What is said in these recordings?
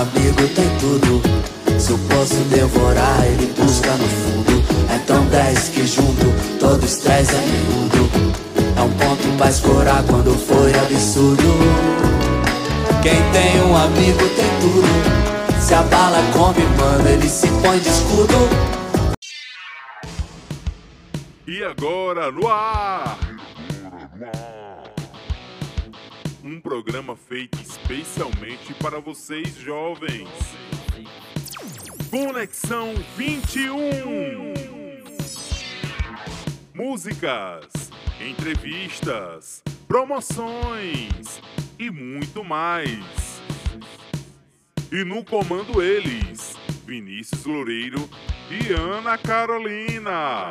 amigo tem tudo. Se eu posso devorar, ele busca no fundo. Então desce que junto, todo estresse é miúdo. É um ponto pra escorar quando foi absurdo. Quem tem um amigo tem tudo. Se a bala come, mano, ele se põe de escudo. E agora no ar! Um programa feito especialmente para vocês jovens. Conexão 21. Músicas, entrevistas, promoções e muito mais. E no comando eles, Vinícius Loureiro e Ana Carolina.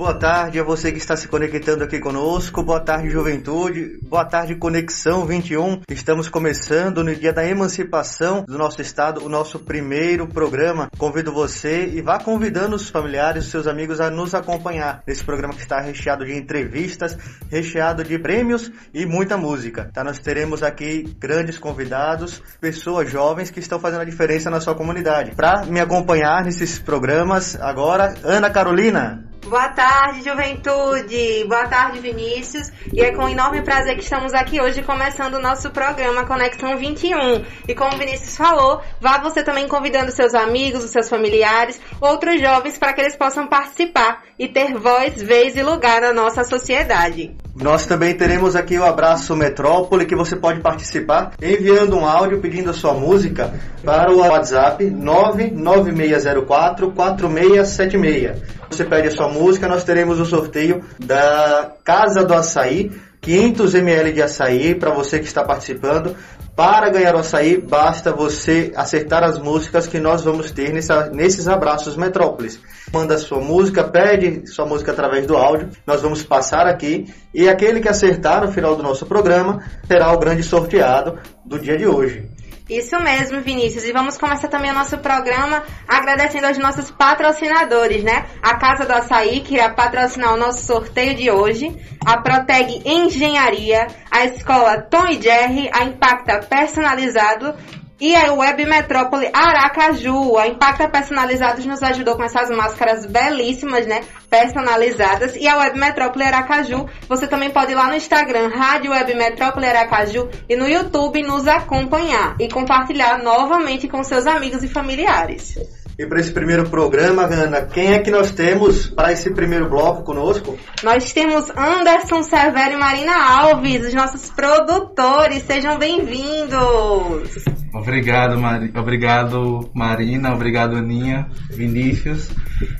Boa tarde a você que está se conectando aqui conosco. Boa tarde, juventude. Boa tarde, Conexão 21. Estamos começando no dia da emancipação do nosso estado, o nosso primeiro programa. Convido você e vá convidando os familiares, os seus amigos a nos acompanhar nesse programa que está recheado de entrevistas, recheado de prêmios e muita música. Tá? Nós teremos aqui grandes convidados, pessoas jovens que estão fazendo a diferença na sua comunidade. Para me acompanhar nesses programas, agora, Ana Carolina. Boa tarde, juventude! Boa tarde, Vinícius! E é com enorme prazer que estamos aqui hoje começando o nosso programa Conexão 21. E como o Vinícius falou, vá você também convidando seus amigos, os seus familiares, outros jovens para que eles possam participar e ter voz, vez e lugar na nossa sociedade. Nós também teremos aqui o Abraço Metrópole, que você pode participar enviando um áudio pedindo a sua música para o WhatsApp 99604 4676. Você pede a sua música, nós teremos o sorteio da Casa do Açaí, 500 ml de açaí para você que está participando. Para ganhar o açaí, basta você acertar as músicas que nós vamos ter nessa, nesses abraços Metrópolis. Manda sua música, pede sua música através do áudio, nós vamos passar aqui e aquele que acertar no final do nosso programa será o grande sorteado do dia de hoje. Isso mesmo, Vinícius. E vamos começar também o nosso programa agradecendo aos nossos patrocinadores, né? A Casa do Açaí, que irá patrocinar o nosso sorteio de hoje, a Proteg Engenharia, a Escola Tom e Jerry, a Impacta Personalizado e a Web Metrópole Aracaju. A Impacta Personalizados nos ajudou com essas máscaras belíssimas, né? Personalizadas. E a Web Metrópole Aracaju, você também pode ir lá no Instagram, Rádio Web Metrópole Aracaju, e no YouTube nos acompanhar e compartilhar novamente com seus amigos e familiares. E para esse primeiro programa, Ana, quem é que nós temos para esse primeiro bloco conosco? Nós temos Anderson Severo e Marina Alves, os nossos produtores. Sejam bem-vindos! Obrigado, Mari... obrigado Marina, obrigado Aninha, Vinícius.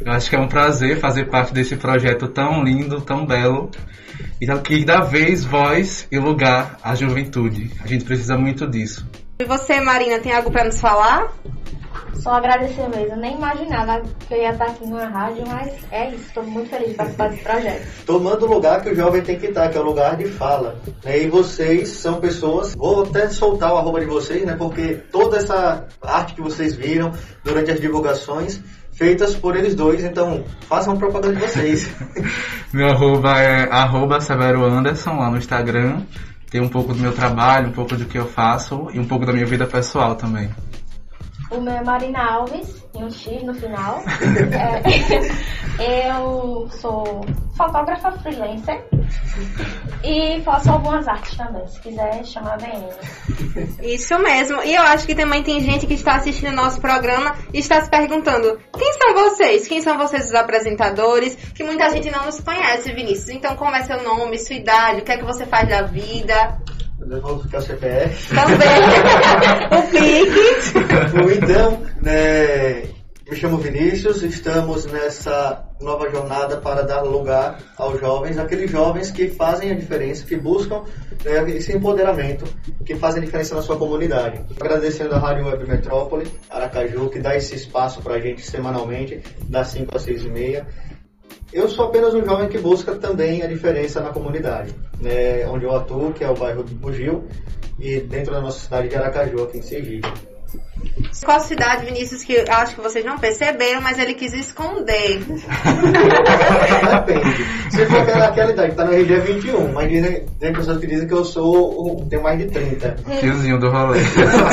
Eu acho que é um prazer fazer parte desse projeto tão lindo, tão belo e que dá vez, voz e lugar à juventude. A gente precisa muito disso. E você, Marina, tem algo para nos falar? Só agradecer mesmo. Eu nem imaginava que eu ia estar aqui numa rádio, mas é isso. Estou muito feliz de participar desse projeto. Tomando o lugar que o jovem tem que estar, que é o lugar de fala. Né? E vocês são pessoas. Vou até soltar o arroba de vocês, né? Porque toda essa arte que vocês viram durante as divulgações feitas por eles dois, então façam propaganda de vocês. meu arroba é arroba Severo Anderson lá no Instagram. Tem um pouco do meu trabalho, um pouco do que eu faço e um pouco da minha vida pessoal também. O meu é Marina Alves, tem um X no final. é, eu sou fotógrafa freelancer e faço algumas artes também, se quiser chamar bem. Isso mesmo. E eu acho que também tem gente que está assistindo o nosso programa e está se perguntando: quem são vocês? Quem são vocês os apresentadores? Que muita gente não nos conhece, Vinícius. Então, como é seu nome, sua idade, o que é que você faz da vida? Vamos ficar o CPF. Também. o PIC. então, né, me chamo Vinícius, estamos nessa nova jornada para dar lugar aos jovens, aqueles jovens que fazem a diferença, que buscam né, esse empoderamento, que fazem a diferença na sua comunidade. Agradecendo a Rádio Web Metrópole, Aracaju, que dá esse espaço para a gente semanalmente, das 5 às 6 e meia. Eu sou apenas um jovem que busca também a diferença na comunidade, né, onde eu atuo, que é o bairro do Bugio, e dentro da nossa cidade de Aracaju, aqui em Sergipe. Qual cidade, Vinícius, que eu acho que vocês não perceberam, mas ele quis esconder? Depende. Se for aquela, aquela idade que tá no RG é 21, mas dizem, tem pessoas que dizem que eu sou, tenho mais de 30. Tiozinho do rolê.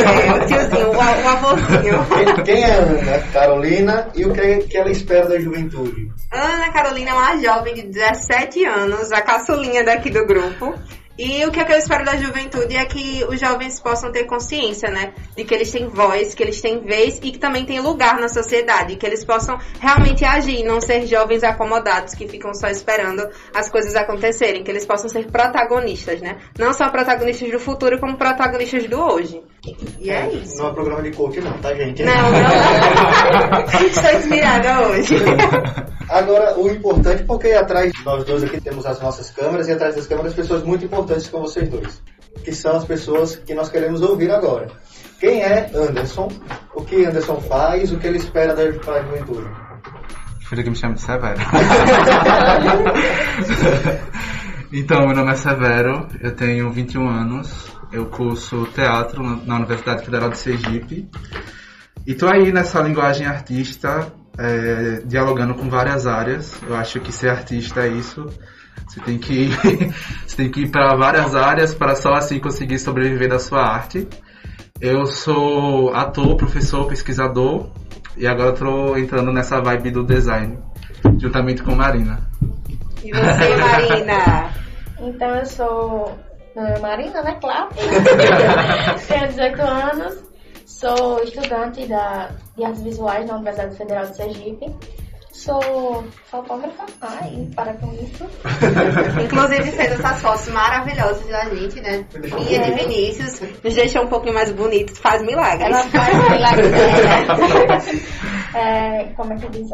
É, o tiozinho, o, o avôzinho. Quem, quem é a Ana Carolina e o que, que ela espera da juventude? Ana Carolina é uma jovem de 17 anos, a caçulinha daqui do grupo. E o que, é que eu espero da juventude é que os jovens possam ter consciência, né? De que eles têm voz, que eles têm vez e que também têm lugar na sociedade. Que eles possam realmente agir, não ser jovens acomodados que ficam só esperando as coisas acontecerem. Que eles possam ser protagonistas, né? Não só protagonistas do futuro, como protagonistas do hoje. E é isso. Não é programa de coach não, tá gente? Não, não. Estou inspirada hoje. Agora, o importante, porque atrás, nós dois aqui temos as nossas câmeras e atrás das câmeras pessoas muito importantes como vocês dois, que são as pessoas que nós queremos ouvir agora. Quem é Anderson? O que Anderson faz? O que ele espera da juventude? Filho que me chama de Severo. então, meu nome é Severo, eu tenho 21 anos, eu curso teatro na Universidade Federal de Sergipe. E tô aí nessa linguagem artista, é, dialogando com várias áreas. Eu acho que ser artista é isso. Você tem que ir, você tem que ir para várias áreas para só assim conseguir sobreviver da sua arte. Eu sou ator, professor, pesquisador e agora estou entrando nessa vibe do design, juntamente com Marina. E você, Marina? Então eu sou é Marina, né? Claro. Tenho 18 anos, sou estudante da, de artes visuais na Universidade Federal de Sergipe. Sou fotógrafa, ai, para com isso. Inclusive fez essas fotos maravilhosas da gente, né? E de Vinícius. Nos deixou um pouquinho mais bonitos, faz milagres. Ela faz milagre dela. é, Como é que diz?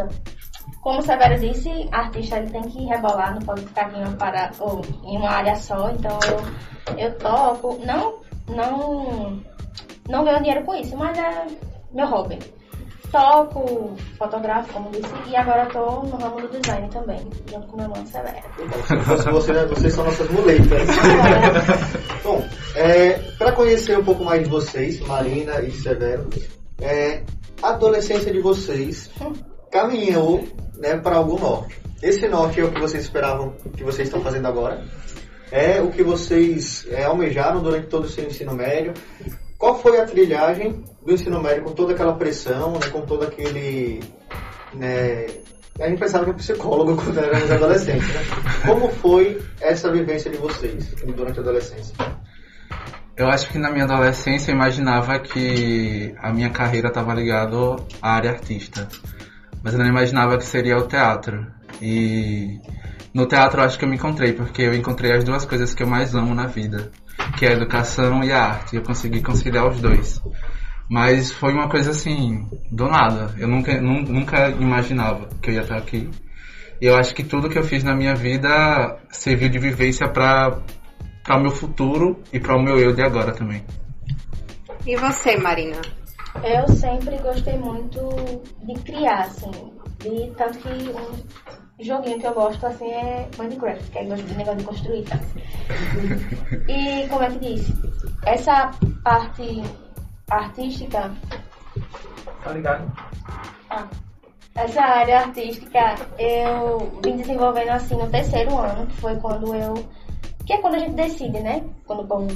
Como o Severo disse, artista ele tem que rebolar, não pode ficar em uma, para, ou em uma área só. Então eu, eu toco, não, não, não ganho dinheiro com isso, mas é meu hobby. Toco, fotografo, como disse, e agora estou no ramo do design também, junto com meu irmão Severo. Se fosse você, né, vocês são nossas muletas. Bom, é, para conhecer um pouco mais de vocês, Marina e Severo, é, a adolescência de vocês caminhou né, para algum norte. Esse norte é o que vocês esperavam que vocês estão fazendo agora? É o que vocês é, almejaram durante todo o seu ensino médio? Qual foi a trilhagem do ensino médio com toda aquela pressão, né, com todo aquele... Né, a gente pensava que era psicólogo quando éramos adolescentes, né? Como foi essa vivência de vocês durante a adolescência? Eu acho que na minha adolescência eu imaginava que a minha carreira estava ligada à área artista. Mas eu não imaginava que seria o teatro. E no teatro eu acho que eu me encontrei, porque eu encontrei as duas coisas que eu mais amo na vida, que é a educação e a arte. Eu consegui conciliar os dois. Mas foi uma coisa assim, do nada. Eu nunca, nu- nunca imaginava que eu ia estar aqui. E eu acho que tudo que eu fiz na minha vida serviu de vivência para para o meu futuro e para o meu eu de agora também. E você, Marina? Eu sempre gostei muito de criar, assim. De, tanto que joguinho que eu gosto, assim, é Minecraft, que é gosto de negócio de construir, tá? E, como é que diz? Essa parte artística... Tá ligado? Ah, essa área artística eu vim desenvolvendo, assim, no terceiro ano, que foi quando eu... Que é quando a gente decide, né? Quando o povo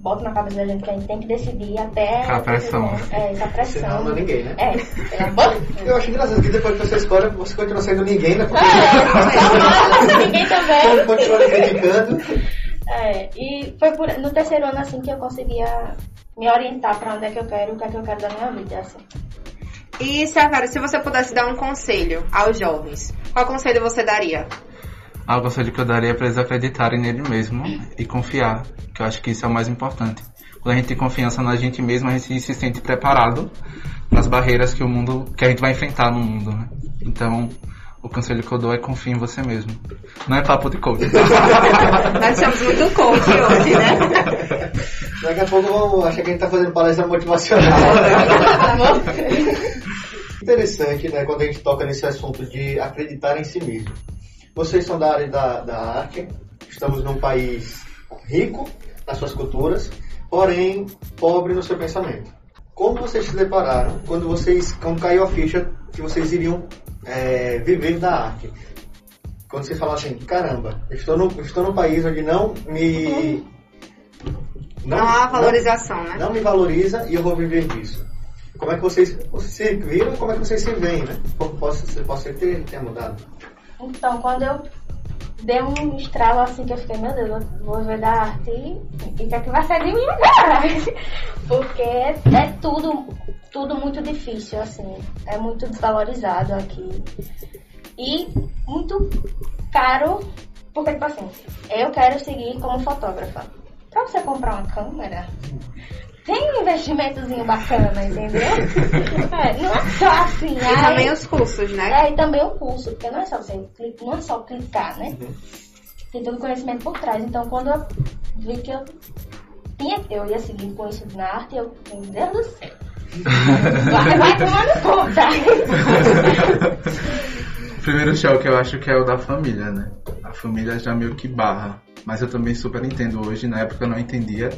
bota na cabeça da gente que a gente tem que decidir até... Aquela pressão. É, essa Você pressão. não ama ninguém, né? É, boca. Eu acho engraçado que depois que você escolhe, você continua sendo ninguém, né? Porque É, ninguém também. continua criticando. É, e foi por, no terceiro ano assim que eu conseguia me orientar pra onde é que eu quero, o que é que eu quero da minha vida, assim. E, Severo, se você pudesse dar um conselho aos jovens, qual conselho você daria? Ah, o conselho que eu daria é para eles acreditarem nele mesmo e confiar, que eu acho que isso é o mais importante. Quando a gente tem confiança na gente mesmo, a gente se sente preparado para as barreiras que o mundo, que a gente vai enfrentar no mundo, né? Então, o conselho que eu dou é confie em você mesmo. Não é papo de coach. Nós somos muito coach hoje, né? Daqui a pouco vamos achar que a gente tá fazendo palestra motivacional. Interessante, né, quando a gente toca nesse assunto de acreditar em si mesmo. Vocês são da área da, da arte, estamos num país rico nas suas culturas, porém pobre no seu pensamento. como vocês se depararam quando vocês, quando caiu a ficha que vocês iriam é, viver da arte? Quando vocês falam assim, caramba, estou no, estou num país onde não me... Não, há valorização, né? Não me valoriza e eu vou viver disso. Como é que vocês se viram como é que vocês se veem, né? Posso, pode ser que tenha mudado. Então, quando eu dei um estralo assim que eu fiquei, meu Deus, eu vou ver da arte e o que é que vai ser de mim agora? Porque é, tudo, tudo muito difícil, assim. É muito desvalorizado aqui. E muito caro, porque, tipo assim, eu quero seguir como fotógrafa. Pra você comprar uma câmera, tem um investimetozinho bacana, entendeu? É, não é só assim. E aí, também os cursos, né? É, e também o curso, porque não é só você clicar, não é só clicar, né? Uhum. Tem todo o conhecimento por trás. Então quando eu vi que eu tinha, eu ia seguir com isso na arte, eu, meu Deus do céu. Vai, vai tomando conta. o primeiro choque eu acho que é o da família, né? A família já meio que barra. Mas eu também super entendo hoje, na época eu não entendia.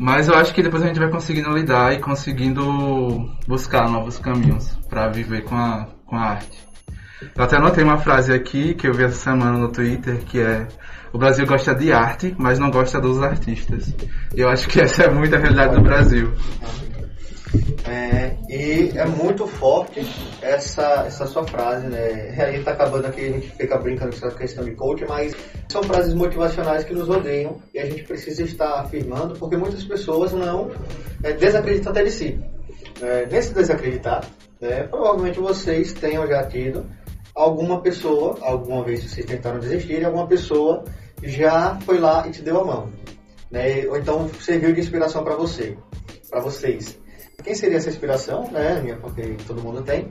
Mas eu acho que depois a gente vai conseguindo lidar e conseguindo buscar novos caminhos para viver com a, com a arte. Eu até anotei uma frase aqui que eu vi essa semana no Twitter, que é o Brasil gosta de arte, mas não gosta dos artistas. E eu acho que essa é muito a realidade do Brasil. É, e é muito forte essa, essa sua frase, né? A gente tá acabando aqui, a gente fica brincando com essa questão de coach, mas são frases motivacionais que nos rodeiam e a gente precisa estar afirmando porque muitas pessoas não é, desacreditam até de si. É, nesse desacreditar, né, provavelmente vocês tenham já tido alguma pessoa, alguma vez vocês tentaram desistir, e alguma pessoa já foi lá e te deu a mão. Né? Ou então serviu de inspiração para você, para vocês. Quem seria essa inspiração, né? Porque todo mundo tem.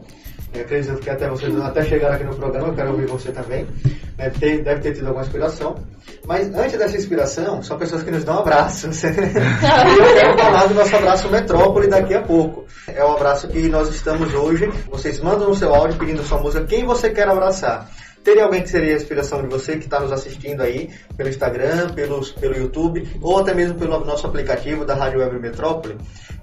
Eu acredito que até vocês até chegaram aqui no programa, eu quero ouvir você também. Deve ter, deve ter tido alguma inspiração. Mas antes dessa inspiração, são pessoas que nos dão abraços. e eu quero falar do nosso abraço Metrópole daqui a pouco. É o abraço que nós estamos hoje. Vocês mandam no seu áudio pedindo sua música quem você quer abraçar. Teria alguém que seria a inspiração de você que está nos assistindo aí pelo Instagram, pelos, pelo YouTube ou até mesmo pelo nosso aplicativo da Rádio Web Metrópole?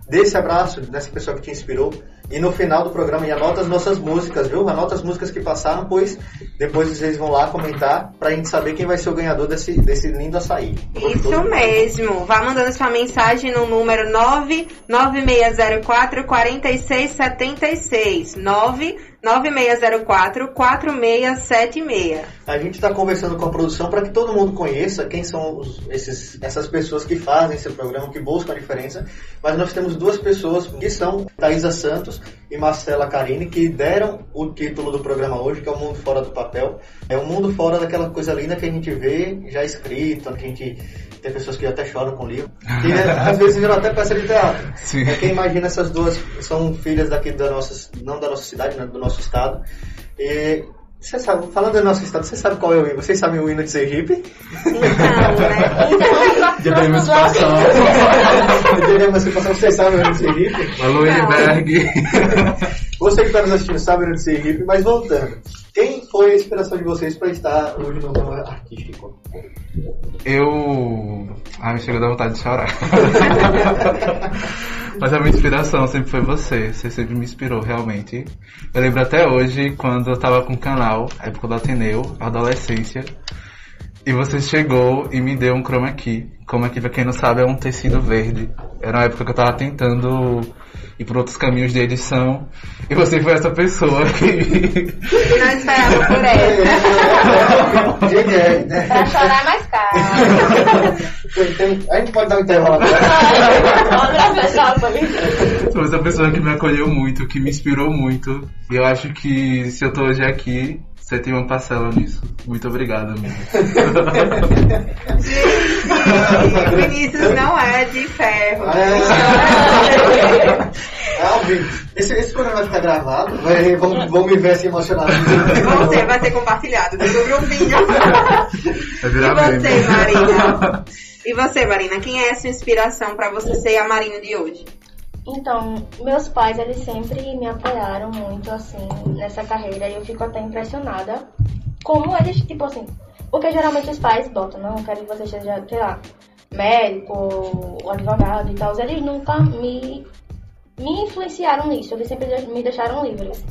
Dê esse abraço dessa pessoa que te inspirou e no final do programa anota as nossas músicas, viu? Anota as músicas que passaram, pois depois vocês vão lá comentar pra gente saber quem vai ser o ganhador desse, desse lindo açaí. Isso mesmo. Vá mandando sua mensagem no número 99604 4676. 9 9604-4676. A gente está conversando com a produção para que todo mundo conheça quem são os, esses, essas pessoas que fazem esse programa, que buscam a diferença. Mas nós temos duas pessoas que são Thaisa Santos e Marcela Carini, que deram o título do programa hoje, que é o Mundo Fora do Papel. É um mundo fora daquela coisa linda que a gente vê já escrito, que a gente tem pessoas que até choram com o livro. Que né, às vezes viram até peça de teatro. Sim. É, quem imagina essas duas são filhas daqui da nossa, não da nossa cidade, né, do nosso estado. E você sabe, falando do nosso estado, você sabe qual é o hino? Vocês sabem o hino de Sergipe? Não, né? De emancipação. De emancipação, vocês sabem o hino de Sergipe? Alô, Berg. Você que está nos assistindo sabe o hino de Sergipe, mas voltando. Quem foi a inspiração de vocês para estar hoje no programa artístico? Eu. Ah, me chegou da vontade de chorar. Mas a minha inspiração sempre foi você. Você sempre me inspirou, realmente. Eu lembro até hoje, quando eu tava com o canal, época do Ateneu, adolescência. E você chegou e me deu um chroma key. Chroma key, pra quem não sabe, é um tecido verde. Era uma época que eu tava tentando ir por outros caminhos de edição. E você foi essa pessoa que. Não esperava por ela. Pra chorar mais caro. A gente pode dar um intervalo Foi essa pessoa que me acolheu muito, que me inspirou muito. E eu acho que se eu tô hoje aqui, você tem uma parcela nisso. Muito obrigado, amigo. Vinícius não é de ferro. É, Alvin, esse, esse programa vai ficar gravado, vai, vão, vão me ver assim emocionado. Vão ser, vai ser compartilhado do grupinho. Vai virar e você, Marina? E você, Marina, quem é essa inspiração para você ser a Marina de hoje? Então, meus pais, eles sempre me apoiaram muito, assim, nessa carreira. E eu fico até impressionada como eles, tipo assim... Porque geralmente os pais botam, não, quero que você seja, sei lá, médico, advogado e tal. Eles nunca me me influenciaram nisso, eles sempre me deixaram livres.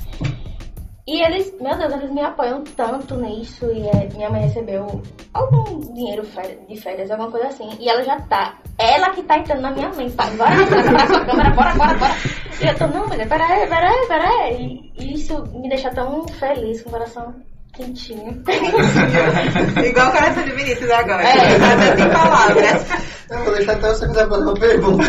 E eles, meu Deus, eles me apoiam tanto nisso. E é, minha mãe recebeu algum dinheiro de férias, alguma coisa assim. E ela já tá. Ela que tá entrando na minha mente. Tá, bora pra sua câmera, bora, bora, bora. E eu tô, não, mulher, peraí, peraí, peraí. E isso me deixa tão feliz, com o coração quentinho. Igual o coração de Vinícius agora. É, tá sem palavras. Eu vou deixar até você quiser fazer uma pergunta.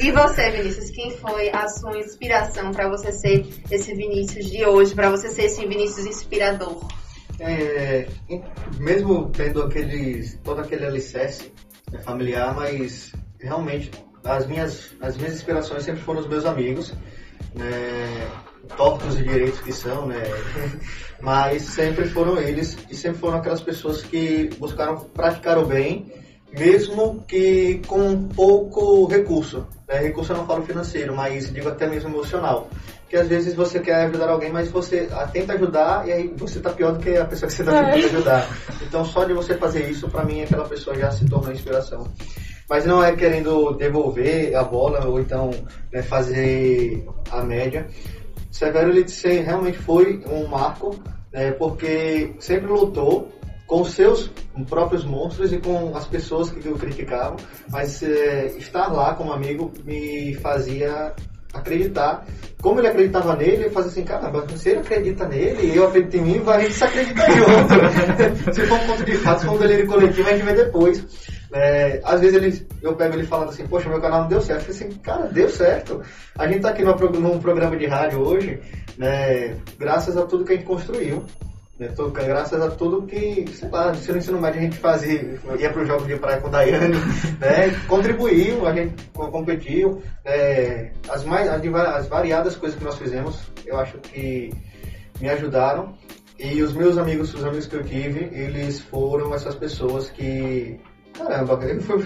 e você, Vinícius, quem foi a sua inspiração para você ser esse Vinícius de hoje, para você ser esse Vinícius inspirador? É, mesmo tendo aqueles, todo aquele alicerce né, familiar, mas realmente as minhas, as minhas inspirações sempre foram os meus amigos, né, tortos e direitos que são, né, mas sempre foram eles e sempre foram aquelas pessoas que buscaram praticar o bem mesmo que com pouco recurso. Né? Recurso eu não falo financeiro, mas digo até mesmo emocional. Que às vezes você quer ajudar alguém, mas você tenta ajudar e aí você está pior do que a pessoa que você está tentando é. ajudar. Então só de você fazer isso, para mim, aquela pessoa já se torna inspiração. Mas não é querendo devolver a bola ou então né, fazer a média. Severo ele realmente foi um marco, né, porque sempre lutou com seus próprios monstros e com as pessoas que o criticavam, mas é, estar lá como amigo me fazia acreditar. Como ele acreditava nele, eu fazia assim, caramba, se ele acredita nele eu acredito em mim, vai a gente se acreditar junto. se for um ponto de fato, se for um delírio coletivo, a gente vê depois. É, às vezes ele, eu pego ele falando assim, poxa, meu canal não deu certo. Eu falei assim, cara, deu certo. A gente tá aqui num, num programa de rádio hoje, né, graças a tudo que a gente construiu. Né? Tô, graças a tudo que, sei lá, no ensino médio a gente fazia, ia para os jogos de praia com o Daiane, né? contribuiu, a gente competiu. É, as, mais, as variadas coisas que nós fizemos, eu acho que me ajudaram. E os meus amigos, os amigos que eu tive, eles foram essas pessoas que Caramba, ele foi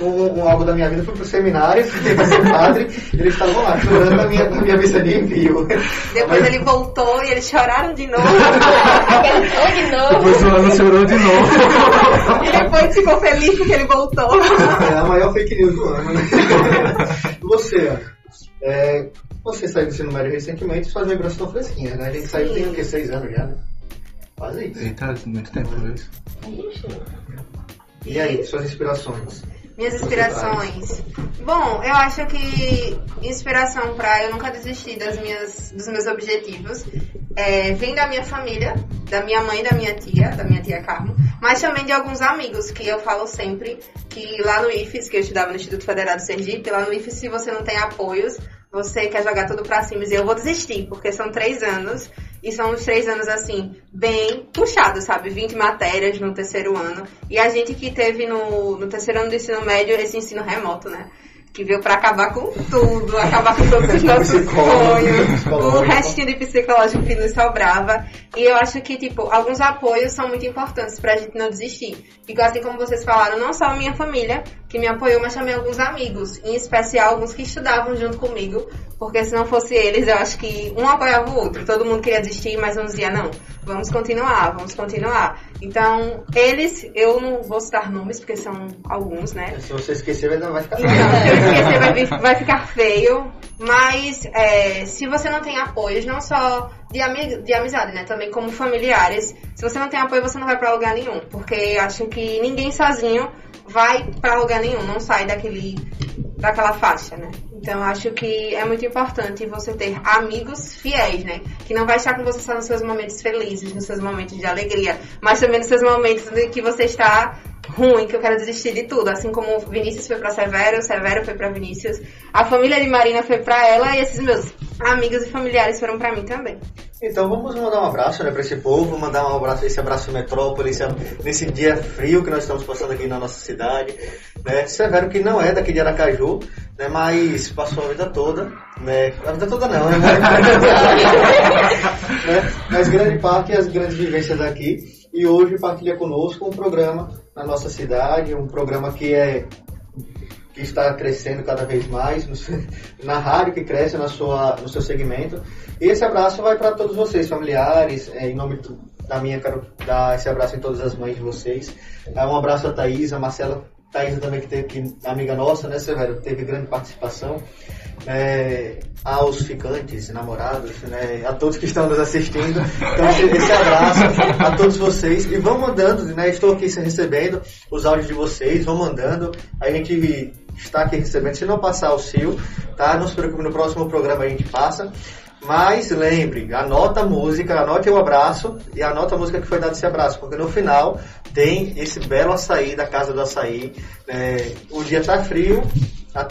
um, um algo da minha vida, foi pro seminário, fiquei pra ser padre, eles estavam lá chorando a minha, a minha missa de envio. Depois Mas... ele voltou e eles choraram de novo. ele de novo. Depois o ano chorou de novo. e depois ficou feliz porque ele voltou. É a maior fake news do ano, né? Você, Ana, é, você saiu do ensino médio recentemente, suas lembranças estão fresquinhas, né? A gente Sim. saiu tem o quê? Seis anos já, né? Quase isso. Eita, muito tempo isso. E aí, suas inspirações? Minhas inspirações. Bom, eu acho que inspiração para eu nunca desistir das minhas, dos meus objetivos é, vem da minha família, da minha mãe, da minha tia, da minha tia Carmo, mas também de alguns amigos que eu falo sempre que lá no IFES, que eu estudava no Instituto Federal do Sergipe, lá no IFES, se você não tem apoios, você quer jogar tudo pra cima e dizer, eu vou desistir, porque são três anos e são uns três anos, assim, bem puxados, sabe? 20 matérias no terceiro ano. E a gente que teve no, no terceiro ano do ensino médio esse ensino remoto, né? Que veio para acabar com tudo, acabar com todos os nossos sonhos, o restinho de psicológico que nos sobrava. E eu acho que, tipo, alguns apoios são muito importantes pra gente não desistir. E assim como vocês falaram, não só a minha família que me apoiou, mas também alguns amigos, em especial alguns que estudavam junto comigo, porque se não fosse eles, eu acho que um apoiava o outro. Todo mundo queria desistir, mas um dizia, não, vamos continuar, vamos continuar. Então, eles, eu não vou citar nomes, porque são alguns, né? Se você esquecer, vai ficar. Então, esquecer, vai, vai ficar feio. Mas, é, se você não tem apoios, não só de, ami de amizade, né? Também como familiares, se você não tem apoio, você não vai para lugar nenhum. Porque acho que ninguém sozinho vai para lugar nenhum, não sai daquele, daquela faixa, né? Então acho que é muito importante você ter amigos fiéis, né? Que não vai estar com você só nos seus momentos felizes, nos seus momentos de alegria, mas também nos seus momentos em que você está ruim, que eu quero desistir de tudo. Assim como Vinícius foi para Severo, Severo foi para Vinícius, a família de Marina foi para ela e esses meus amigos e familiares foram para mim também. Então vamos mandar um abraço né, para esse povo, mandar um abraço, esse abraço metrópole, esse, nesse dia frio que nós estamos passando aqui na nossa cidade. Né? Severo que não é daqui de Aracaju, né, mas passou a vida toda, né? A vida toda não, né? né? Mas grande parte as grandes vivências aqui. E hoje partilha conosco um programa na nossa cidade, um programa que é que está crescendo cada vez mais, na rádio que cresce na sua, no seu segmento. E esse abraço vai para todos vocês, familiares, é, em nome da minha, quero dar esse abraço em todas as mães de vocês. É, um abraço a Thaís, a Marcela, Thaís também que teve, que, amiga nossa, né, Severo, teve grande participação. É, aos ficantes, namorados, né, a todos que estão nos assistindo. Então, esse abraço a todos vocês. E vão mandando, né, estou aqui recebendo os áudios de vocês, vão mandando. A gente está aqui recebendo. Se não passar o seu, tá? Não se preocupe, no próximo programa a gente passa. Mas lembre, anota a música, anote o abraço e anota a música que foi dado esse abraço, porque no final tem esse belo açaí da Casa do Açaí. É, o dia tá frio,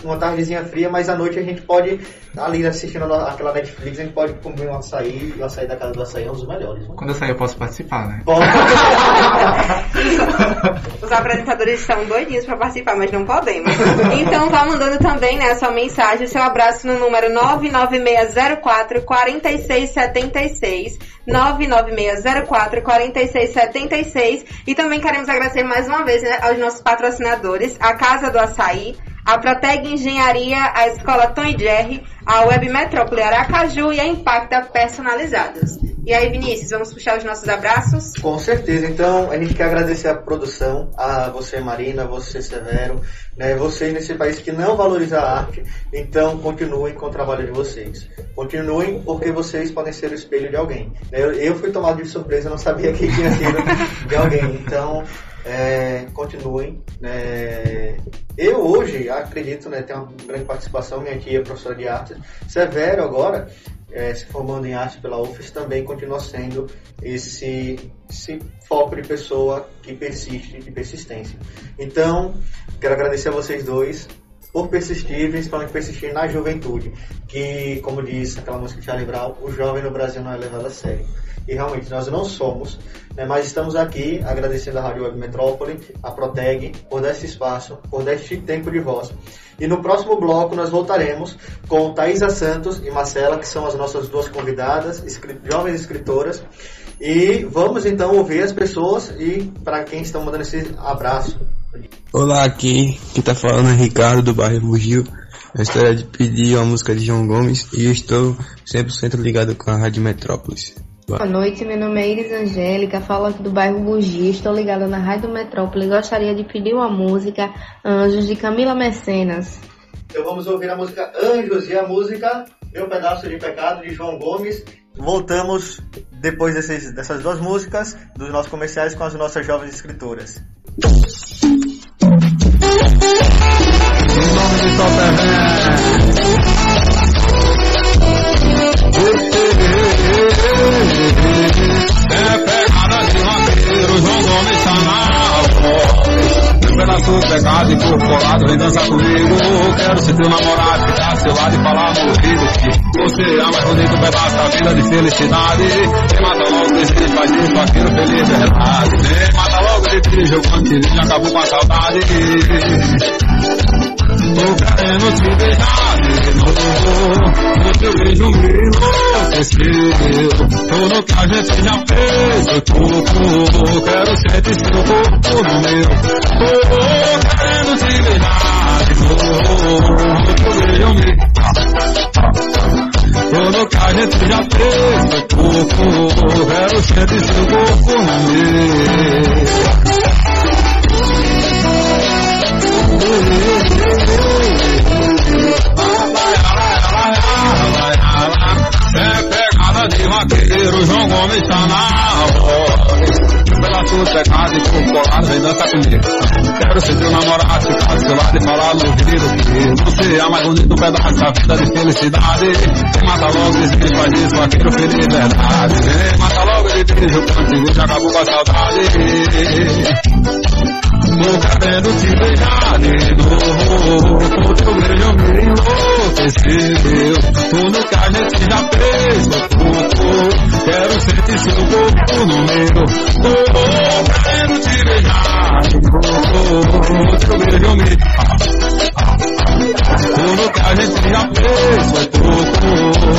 uma tardezinha fria, mas à noite a gente pode, ali assistindo aquela Netflix, a gente pode comer um açaí, e o açaí da casa do açaí é um dos melhores. Né? Quando eu sair eu posso participar, né? Os apresentadores estão doidinhos para participar, mas não podemos. Então vá mandando também né, a sua mensagem, o seu abraço no número 99604 4676. 99604 4676 e também queremos agradecer mais uma vez né, aos nossos patrocinadores, a Casa do Açaí, a Proteg Engenharia, a Escola Tom e Jerry, a Web Metrópole Aracaju e a Impacta Personalizados. E aí, Vinícius, vamos puxar os nossos abraços? Com certeza. Então, a gente quer agradecer a produção, a você, Marina, a você, Severo, né, vocês nesse país que não valoriza a arte. Então, continuem com o trabalho de vocês. Continuem porque vocês podem ser o espelho de alguém. Eu, eu fui tomado de surpresa, não sabia que tinha sido de alguém. Então, é, continuem. É, eu hoje acredito, né, tenho uma grande participação, minha tia é professora de arte. Severo agora, é, se formando em arte pela UFES, também continua sendo esse, esse foco de pessoa que persiste, de persistência. Então, quero agradecer a vocês dois por persistir, principalmente persistir na juventude, que, como diz aquela música de Charlie Brown, o jovem no Brasil não é levado a sério e realmente nós não somos, né, mas estamos aqui agradecendo a Rádio Web Metrópole, a Proteg, por dar esse espaço, por dar este tempo de voz. E no próximo bloco nós voltaremos com Thaisa Santos e Marcela, que são as nossas duas convidadas, jovens escritoras. E vamos então ouvir as pessoas e para quem estão mandando esse abraço. Olá, aqui quem está falando é Ricardo do bairro Bugio. Eu gostaria de pedir uma música de João Gomes e estou 100% ligado com a Rádio Metrópolis. Boa noite, meu nome é Iris Angélica, falo aqui do bairro Bugi, estou ligada na Rádio Metrópole e gostaria de pedir uma música Anjos de Camila Mecenas. Então vamos ouvir a música Anjos e a música Meu Pedaço de Pecado de João Gomes. Voltamos depois desses, dessas duas músicas dos nossos comerciais com as nossas jovens escritoras. Em nome de é pegada de vaqueiro, João Gomes tá na. Pedaço pecado incorporado, vem dançar comigo. Quero ser teu namorado, ficar seu lado e falar no ouvido que você é mais bonito pedaço da vida de felicidade. Quem mata logo desejo, faz isso, vaqueiro feliz, é verdade. Quem mata logo desejo, jogando já acabou com a saudade. Tô te beijar de novo. O teu beijo me enlouqueceu. Tudo que a gente já fez foi pouco. Quero sentir seu corpo no meu. Tô querendo te beijar de novo. O teu beijo me tudo que a gente já fez foi pouco. Quero sentir seu corpo no meu. É vaqueiro, João Gomes tá na. Pela tua pecado e colado, vem dançar comigo. Quero ser teu namorado, ficar do seu lado e falar no ouvido que você é mais bonito pedaço da vida de felicidade. Quem mata logo, desejo, faz isso, vaqueiro feliz, verdade. Quem mata logo, desejo, contigo, já acabou com a saudade. Tô querendo te beijar de novo O teu beijo me enlouqueceu Tudo que a gente já fez Quero sentir seu corpo no meu Tô querendo te beijar de novo O teu beijo me tudo que a gente já fez foi pouco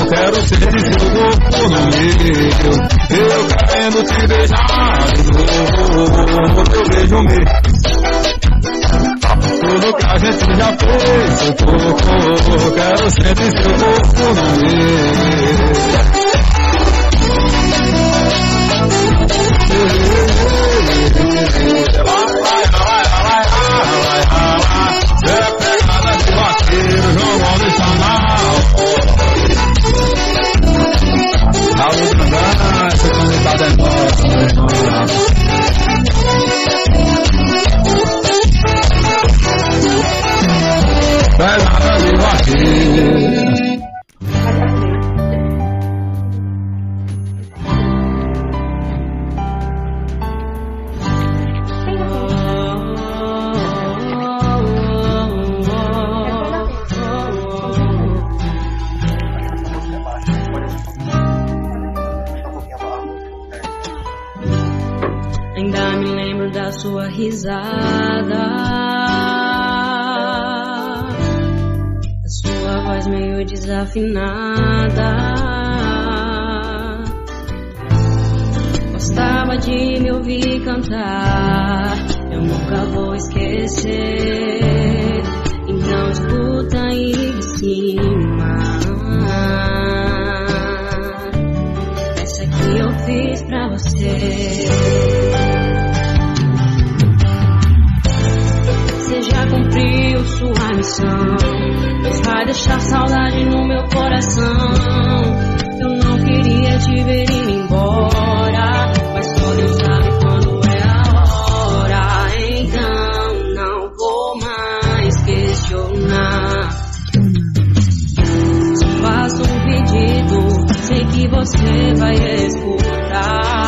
Quero sentir seu corpo no meu Eu querendo te beijar de novo O teu beijo. me tudo que a gente já fez foi pouco. Quero sentir seu corpo no meu. É pegada de vaqueiro, João Gomes tá na de desafinada. Gostava de me ouvir cantar, você vai escutar.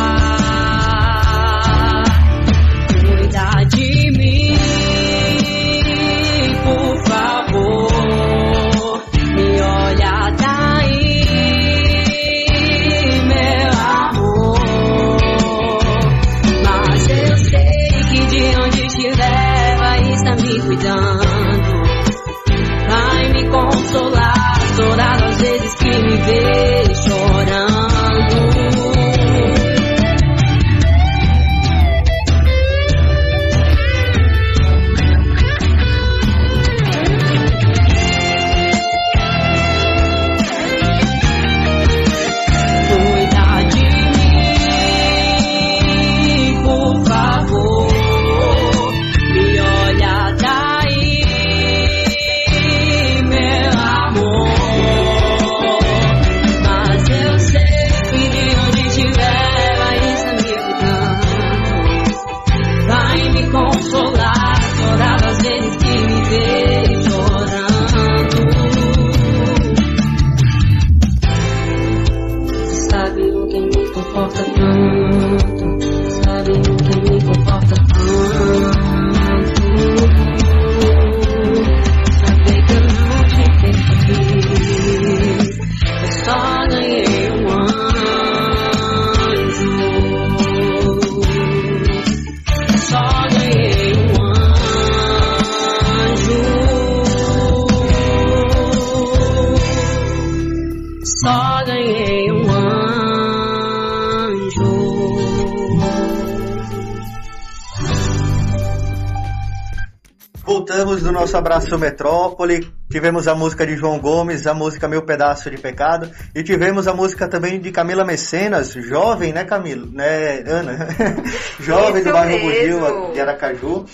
Nosso abraço Metrópole. Tivemos a música de João Gomes, a música Meu Pedaço de Pecado. E tivemos a música também de Camila Mecenas, jovem, né, Camila? Né, Ana? jovem do Isso bairro mesmo. Bugio, de Aracaju.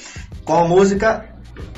Com a música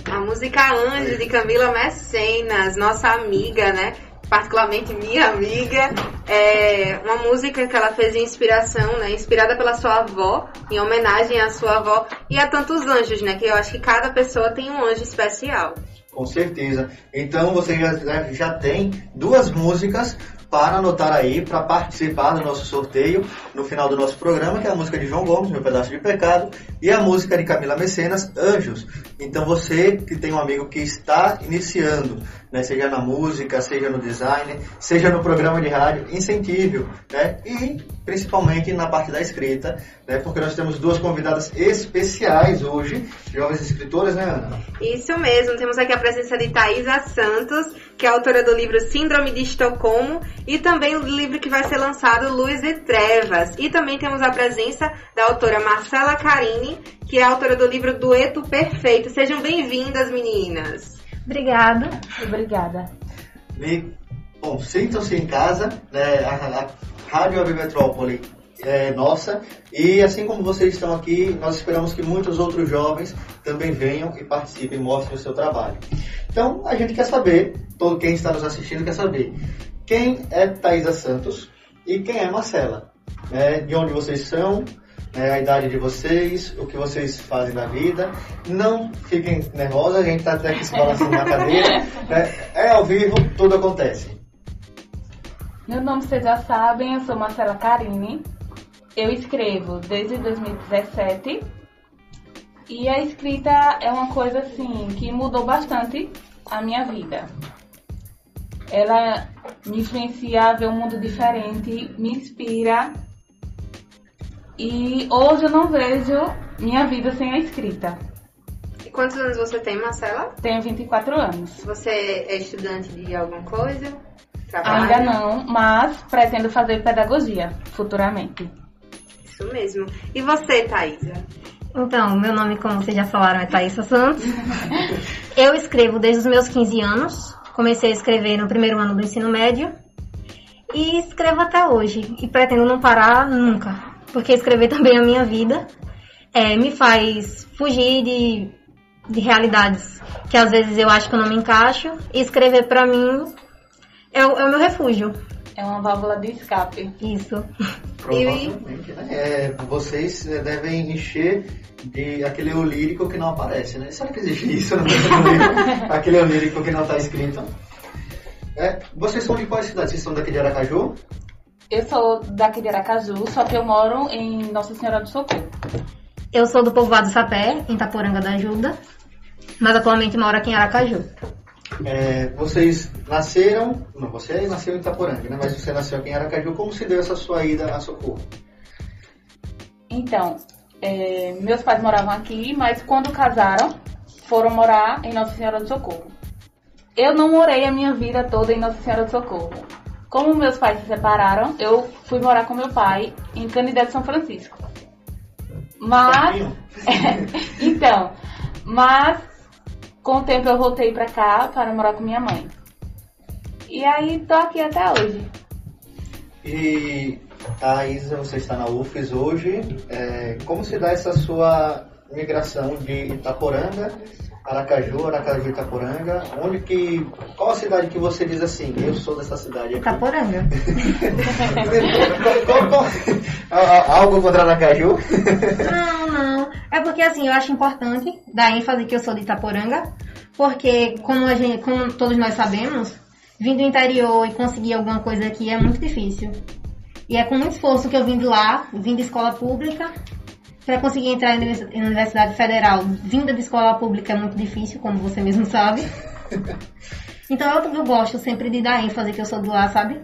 A música Anjo de Camila Mecenas, nossa amiga, né? Particularmente minha amiga. É uma música que ela fez em inspiração, né? Inspirada pela sua avó, em homenagem à sua avó e a tantos anjos, né? Que eu acho que cada pessoa tem um anjo especial. Com certeza. Então você já, já tem duas músicas para anotar aí, para participar do nosso sorteio no final do nosso programa, que é a música de João Gomes, Meu Pedaço de Pecado, e a música de Camila Mecenas, Anjos. Então você que tem um amigo que está iniciando, né, seja na música, seja no design, seja no programa de rádio, incentive, né, e principalmente na parte da escrita, né, porque nós temos duas convidadas especiais hoje, jovens escritoras, né, Ana? Isso mesmo, temos aqui a presença de Thaisa Santos, que é autora do livro Síndrome de Estocolmo, e também o livro que vai ser lançado, Luz e Trevas. E também temos a presença da autora Marcela Carini, que é autora do livro Dueto Perfeito. Sejam bem-vindas, meninas. Obrigada. Obrigada. E, bom, sintam-se em casa, né, a, a Rádio Ave Metrópole é nossa e assim como vocês estão aqui, nós esperamos que muitos outros jovens também venham e participem, mostrem o seu trabalho. Então, a gente quer saber, todo quem está nos assistindo quer saber, quem é Thaisa Santos e quem é Marcela? Né, de onde vocês são, né, a idade de vocês, o que vocês fazem da vida. Não fiquem nervosos, a gente tá até aqui se balançando na cadeira. né? É ao vivo, tudo acontece. Meu nome vocês já sabem, eu sou Marcela Carine. Eu escrevo desde 2017. E a escrita é uma coisa assim que mudou bastante a minha vida. Ela me influencia a ver um mundo diferente, me inspira. E hoje eu não vejo minha vida sem a escrita. E quantos anos você tem, Marcela? Tenho 24 anos. Você é estudante de alguma coisa? Trabalha? Ainda não, mas pretendo fazer pedagogia futuramente. Isso mesmo. E você, Thaisa? Então, meu nome, como vocês já falaram, é Thaisa Santos. Eu escrevo desde os meus 15 anos. Comecei a escrever no primeiro ano do ensino médio. E escrevo até hoje. E pretendo não parar nunca. Porque escrever também é a minha vida. É, me faz fugir de, de realidades que às vezes eu acho que eu não me encaixo. E escrever pra mim é, o- é o meu refúgio. É uma válvula de escape. Isso. Provavelmente, né? É, vocês né, devem encher de aquele eu lírico que não aparece, né? Será que existe isso? aquele eu lírico que não está escrito. É, vocês são de qual cidade? Vocês são daqui de Aracaju? Eu sou daqui de Aracaju, só que eu moro em Nossa Senhora do Socorro. Eu sou do povoado Sapé, em Itaporanga da Ajuda. Mas atualmente moro aqui em Aracaju. É, vocês nasceram, não, você nasceu em Itaporanga, né? Mas você nasceu aqui em Aracaju. Como se deu essa sua ida a Socorro? Então, é, meus pais moravam aqui, mas quando casaram, foram morar em Nossa Senhora do Socorro. Eu não morei a minha vida toda em Nossa Senhora do Socorro. Como meus pais se separaram, eu fui morar com meu pai em Canidé de São Francisco. Mas, então, mas com o tempo eu voltei pra cá para morar com minha mãe. E aí tô aqui até hoje. E a Isa, você está na UFES hoje. É, como se dá essa sua migração de Itaporanga, Aracaju, Aracaju, Itaporanga? Onde que, qual a cidade que você diz assim? Eu sou dessa cidade aqui. Itaporanga. Qual- qual- Al- Algo contra Aracaju? Não, não. É porque assim, eu acho importante dar ênfase que eu sou de Itaporanga, porque como, a gente, como todos nós sabemos, vir do interior e conseguir alguma coisa aqui é muito difícil. E é com muito esforço que eu vim de lá, vim de escola pública, para conseguir entrar em univers- em Universidade Federal. Vinda de escola pública é muito difícil, como você mesmo sabe. Então eu, eu gosto sempre de dar ênfase que eu sou de lá, sabe?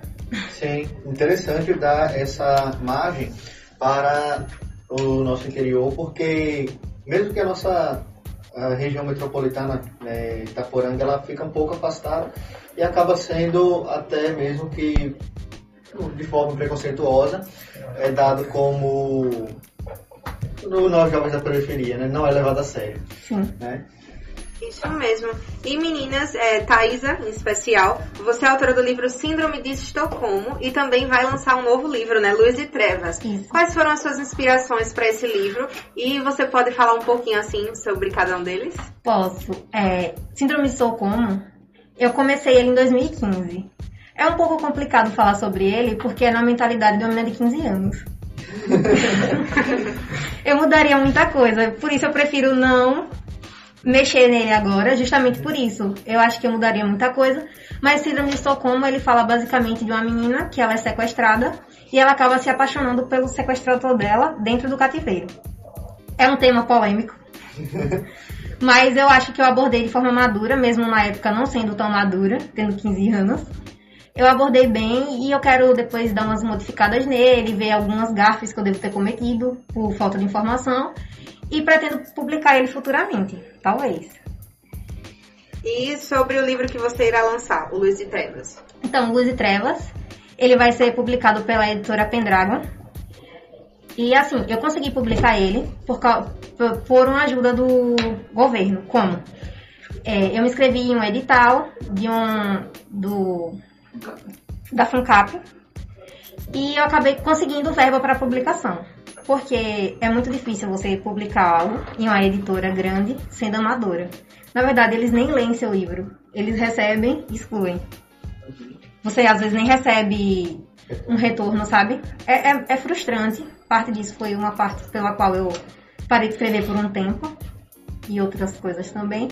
Sim, interessante dar essa margem para o nosso interior, porque mesmo que a nossa a região metropolitana, né, Itaporanga, ela fica um pouco afastada e acaba sendo até mesmo que de forma preconceituosa é dado como no nós jovens da periferia, né? Não é levado a sério, Sim. né? Isso mesmo. E meninas, é, Thaisa, em especial, você é autora do livro Síndrome de Estocolmo e também vai lançar um novo livro, né? Luz e Trevas. Quais foram as suas inspirações para esse livro? E você pode falar um pouquinho assim sobre cada um deles? Posso. É, Síndrome de Estocolmo, eu comecei ele em 2015. É um pouco complicado falar sobre ele, porque é na mentalidade de uma menina de 15 anos. eu mudaria muita coisa, por isso eu prefiro não mexer nele agora, justamente por isso. Eu acho que eu mudaria muita coisa, mas Síndrome de Estocolmo, ele fala basicamente de uma menina que ela é sequestrada e ela acaba se apaixonando pelo sequestrador dela dentro do cativeiro. É um tema polêmico, mas eu acho que eu abordei de forma madura, mesmo na época não sendo tão madura, tendo 15 anos. Eu abordei bem e eu quero depois dar umas modificadas nele, ver algumas gafes que eu devo ter cometido por falta de informação e pretendo publicar ele futuramente, talvez. E sobre o livro que você irá lançar, o Luz e Trevas. Então, Luz e Trevas, ele vai ser publicado pela editora Pendragon. E assim, eu consegui publicar ele por- por uma ajuda do governo. Como? É, eu me inscrevi em um edital de um do da FUNCAP e eu acabei conseguindo verba para publicação. Porque é muito difícil você publicar algo em uma editora grande sendo amadora. Na verdade, eles nem leem seu livro. Eles recebem e excluem. Você às vezes nem recebe um retorno, sabe? É, é, é frustrante. Parte disso foi uma parte pela qual eu parei de escrever por um tempo. E outras coisas também.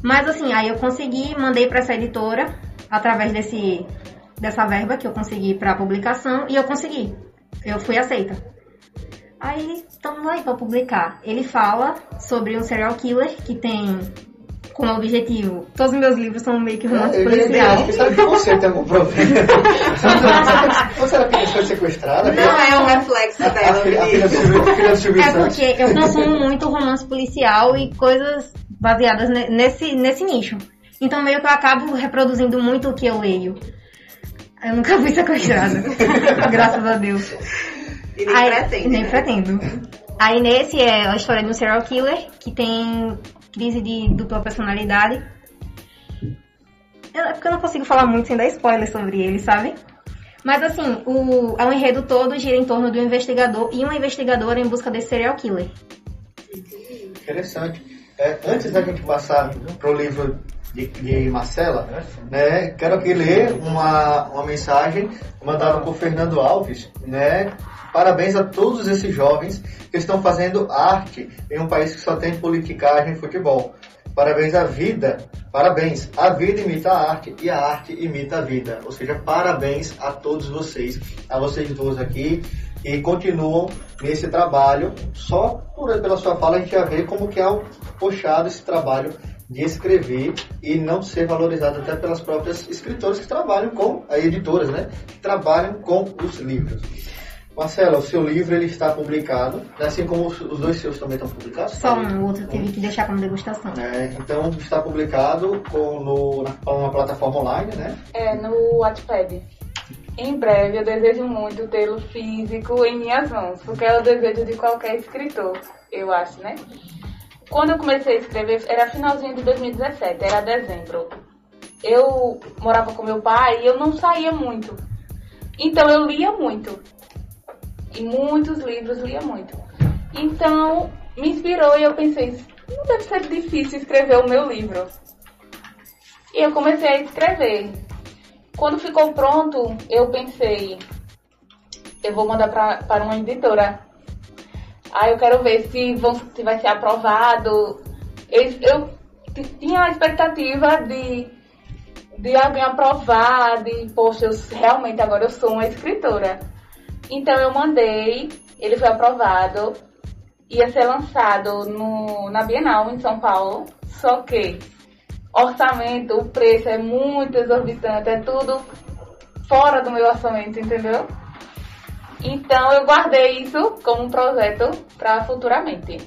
Mas assim, aí eu consegui, mandei para essa editora através desse dessa verba que eu consegui para publicação e eu consegui. Eu fui aceita. Aí estamos aí para publicar. Ele fala sobre um serial killer que tem como objetivo. Todos os meus livros são meio que romance Eu policial. sabe que você tem algum problema? Você era filha foi sequestrada? Não é um reflexo dela, É porque eu consumo muito romance policial e coisas baseadas ne- nesse, nesse nicho. Então meio que eu acabo reproduzindo muito o que eu leio. Eu nunca fui sequestrada. Graças a Deus. E nem Aí- pretende, Nem né? pretendo. Aí nesse é a história de um serial killer que tem crise de dupla personalidade. Eu- É porque eu não consigo falar muito sem dar spoiler sobre ele, sabe? Mas assim, o, é um enredo todo gira em torno de um investigador e uma investigadora em busca desse serial killer. Interessante. É, antes da gente passar para o livro de, de Marcela, né, quero aqui ler uma, uma mensagem mandada por Fernando Alves. Né, parabéns a todos esses jovens que estão fazendo arte em um país que só tem politicagem e futebol. Parabéns à vida, parabéns. A vida imita a arte e a arte imita a vida. Ou seja, parabéns a todos vocês, a vocês duas aqui e continuam nesse trabalho. Só por, pela sua fala a gente já vê como que é puxado esse trabalho de escrever e não ser valorizado até pelas próprias escritoras que trabalham com, as editoras, né? Que trabalham com os livros. Marcela, o seu livro ele está publicado, assim como os, dois seus também estão publicados? Só um, o outro eu tive que deixar como degustação. É, então está publicado com, no, na, uma plataforma online, né? É, no Wattpad. Em breve eu desejo muito tê-lo físico em minhas mãos, porque é o desejo de qualquer escritor, eu acho, né? Quando eu comecei a escrever, era finalzinho de 2017, era dezembro. Eu morava com meu pai e eu não saía muito. Então eu lia muito. E muitos livros lia muito. Então me inspirou e eu pensei, não deve ser difícil escrever o meu livro. E eu comecei a escrever. Quando ficou pronto, eu pensei, eu vou mandar pra, para uma editora. Aí eu quero ver se, vão, se vai ser aprovado. Eu, eu tinha a expectativa de, de alguém aprovar, de, poxa, eu, realmente agora eu sou uma escritora. Então eu mandei, ele foi aprovado, ia ser lançado no, na Bienal em São Paulo, só que orçamento, o preço é muito exorbitante, é tudo fora do meu orçamento, entendeu? Então eu guardei isso como um projeto para futuramente.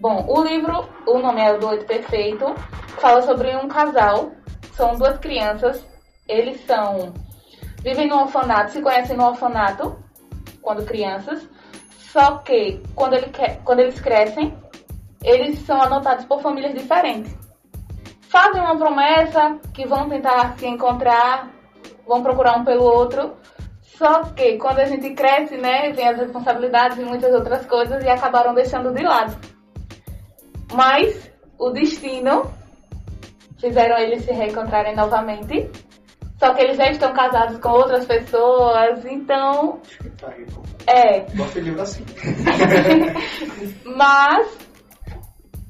Bom, o livro, o nome é O Doido Perfeito, fala sobre um casal, são duas crianças, eles são vivem no orfanato, se conhecem no orfanato quando crianças, só que quando, ele quando eles crescem, eles são adotados por famílias diferentes fazem uma promessa que vão tentar se encontrar, vão procurar um pelo outro. Só que quando a gente cresce, né, vem as responsabilidades e muitas outras coisas e acabaram deixando de lado. Mas o destino fizeram eles se reencontrarem novamente. Só que eles já estão casados com outras pessoas, então é. De livro assim. Mas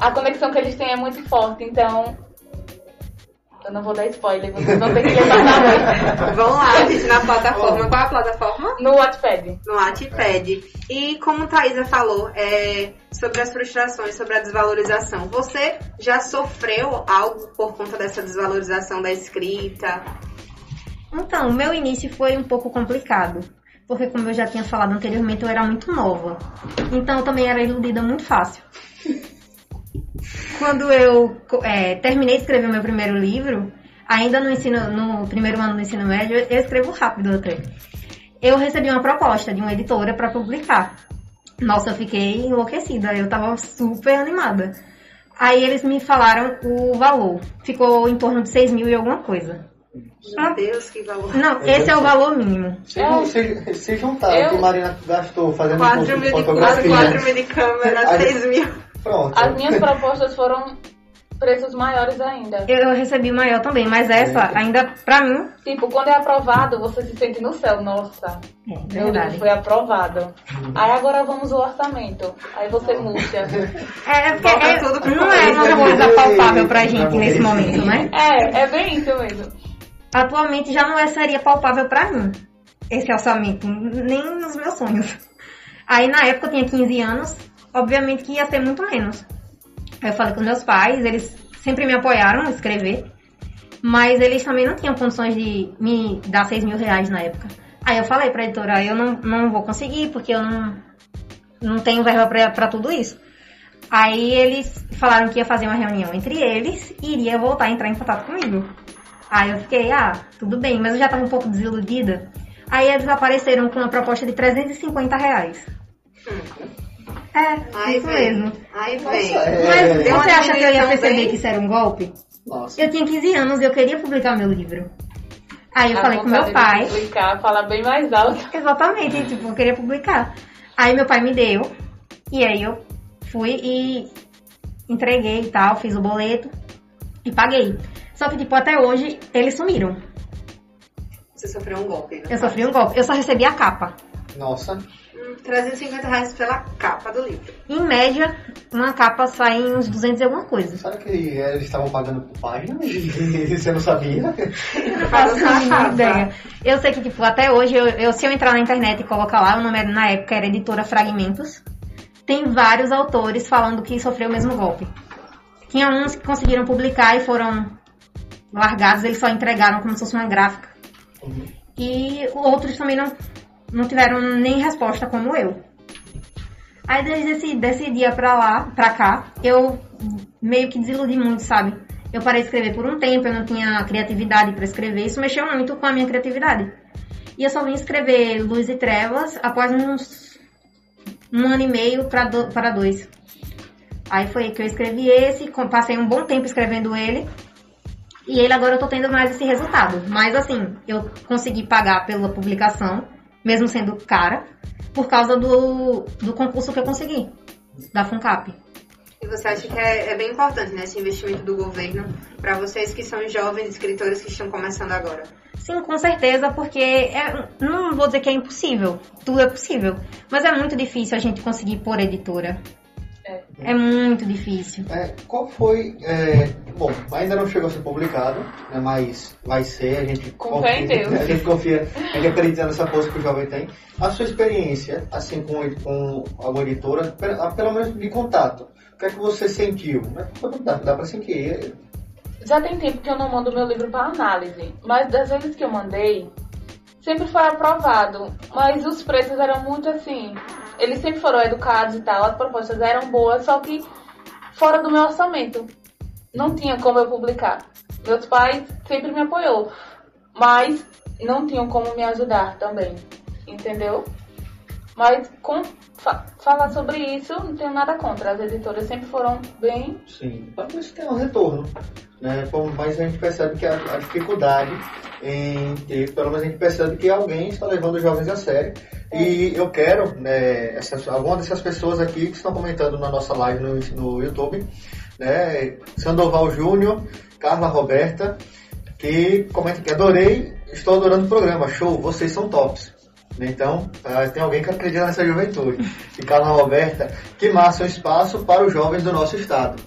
a conexão que eles têm é muito forte, então eu não vou dar spoiler, vocês vão ter que mais Vão lá, gente, na plataforma. Qual é a plataforma? No Wattpad. No Wattpad. E como Thaisa falou, é, sobre as frustrações, sobre a desvalorização. Você já sofreu algo por conta dessa desvalorização da escrita? Então, o meu início foi um pouco complicado. Porque, como eu já tinha falado anteriormente, eu era muito nova. Então, eu também era iludida muito fácil. Quando eu é, terminei de escrever o meu primeiro livro, ainda no, ensino, no primeiro ano do ensino médio, eu escrevo rápido até. Eu recebi uma proposta de uma editora para publicar. Nossa, eu fiquei enlouquecida, eu tava super animada. Aí eles me falaram o valor. Ficou em torno de 6 mil e alguma coisa. Meu Deus, que valor. Não, esse é o valor mínimo. Se, se, se juntar o que a Marina gastou fazendo curso 4 de mil de câmera, Aí- 6 mil. Pronto. As minhas propostas foram preços maiores ainda. Eu recebi maior também, mas essa ainda, pra mim, Tipo, quando é aprovado, você se sente no céu. Nossa, meu É verdade. foi aprovado. Aí agora vamos ao orçamento. Aí você murcha. É, é porque é- tudo pro não é uma coisa palpável pra gente nesse momento, né? É, é bem isso mesmo. Atualmente já não é, seria palpável pra mim esse orçamento, nem nos meus sonhos. Aí na época eu tinha 15 anos, obviamente que ia ser muito menos. Aí eu falei com meus pais, eles sempre me apoiaram a escrever, mas eles também não tinham condições de me dar 6 mil reais na época. Aí eu falei pra editora, eu não, não vou conseguir, porque eu não, não tenho verba pra, pra tudo isso. Aí eles falaram que ia fazer uma reunião entre eles e iria voltar a entrar em contato comigo. Aí eu fiquei, ah, tudo bem, mas eu já tava um pouco desiludida. Aí eles apareceram com uma proposta de 350 reais. É, Aí isso vem. mesmo. Aí vem. Mas uma você acha que eu ia perceber que isso era um golpe? Nossa. Eu tinha 15 anos e eu queria publicar meu livro. Aí eu A falei com meu de pai. Publicar, falar bem mais alto. Exatamente, tipo, eu queria publicar. Aí meu pai me deu, e aí eu fui e entreguei e tal, fiz o boleto e paguei. Só que, tipo, até hoje eles sumiram. Você sofreu um golpe. né? Eu sofri um golpe. Eu só recebi a capa. Nossa. Hum, 350 reais pela capa do livro. Em média, uma capa sai em uns 200 e alguma coisa. Será que eles estavam pagando por página e você não sabia? Não faço a mínima ideia. Eu sei que, tipo, até hoje, eu, eu- se eu entrar na internet e colocar lá, o nome era- na época era Editora Fragmentos, tem vários autores falando que sofreu o mesmo golpe. Tinha uns que conseguiram publicar e foram largados, eles só entregaram como se fosse uma gráfica. E outros também não, não tiveram nem resposta como eu. Aí desde esse, desse dia pra lá, pra cá, eu meio que desiludi muito, sabe? Eu parei de escrever por um tempo, eu não tinha criatividade pra escrever, isso mexeu muito com a minha criatividade. E eu só vim escrever Luz e Trevas após uns um ano e meio pra do, para dois. Aí foi que eu escrevi esse, passei um bom tempo escrevendo ele. E ele agora eu tô tendo mais esse resultado. Mas assim, eu consegui pagar pela publicação, mesmo sendo cara, por causa do, do concurso que eu consegui, da FUNCAP. E você acha que é, é bem importante, né, esse investimento do governo para vocês que são jovens escritores que estão começando agora? Sim, com certeza, porque é- não vou dizer que é impossível, tudo é possível, mas é muito difícil a gente conseguir por editora. É, muito difícil. É, qual foi. é, bom, ainda não chegou a ser publicado, né, mas vai ser, a gente Com fé em Deus. A gente confia, a gente acredita nessa força que o jovem tem. A sua experiência, assim, com, com alguma editora, ah, pelo menos de contato. O que é que você sentiu? Né, Dá, dá pra sentir. Já tem tempo que eu não mando meu livro para análise, mas das vezes que eu mandei, sempre foi aprovado. Mas os preços eram muito assim. Eles sempre foram educados e tal, as propostas eram boas, só que fora do meu orçamento. Não tinha como eu publicar. Meus pais sempre me apoiou, mas não tinham como me ajudar também, entendeu? Mas com fa- falar sobre isso, não tenho nada contra. As editoras sempre foram bem Sim, ver se tem um retorno. Né? Como- Mas a gente percebe que a, a dificuldade em ter, pelo menos a gente percebe que alguém está levando os jovens a sério. E eu quero, né, essas, algumas dessas pessoas aqui que estão comentando na nossa live no, no YouTube, né, Sandoval Júnior, Carla Roberta, que comenta que adorei, estou adorando o programa, show, vocês são tops. Então, ah, tem alguém que acredita nessa juventude. E Carla Roberta, que massa um espaço para os jovens do nosso estado.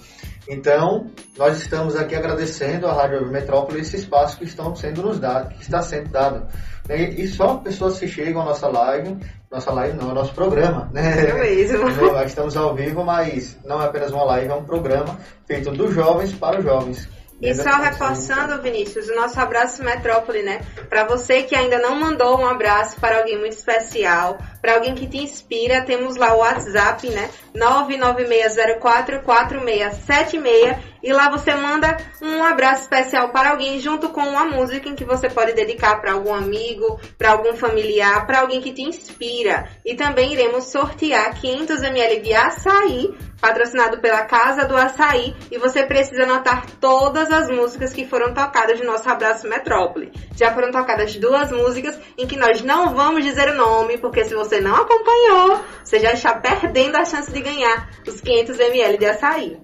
Então, nós estamos aqui agradecendo à Rádio Metrópole esse espaço que estão sendo nos dado, que está sendo dado. né? E só pessoas que chegam à nossa live, nossa live não, é nosso programa, né? É mesmo. Nós Estamos ao vivo, mas não é apenas uma live, é um programa feito dos jovens para os jovens. E só reforçando, Vinícius, o nosso abraço Metrópole, né? Para você que ainda não mandou um abraço para alguém muito especial, para alguém que te inspira, temos lá o WhatsApp, né? 996044676 e lá você manda um abraço especial para alguém junto com uma música em que você pode dedicar para algum amigo, para algum familiar, para alguém que te inspira. E também iremos sortear 500 ml de açaí patrocinado pela Casa do Açaí, e você precisa anotar todas as músicas que foram tocadas no nosso Abraço Metrópole. Já foram tocadas duas músicas em que nós não vamos dizer o nome, porque se você não acompanhou, você já está perdendo a chance de ganhar os 500 ml de açaí.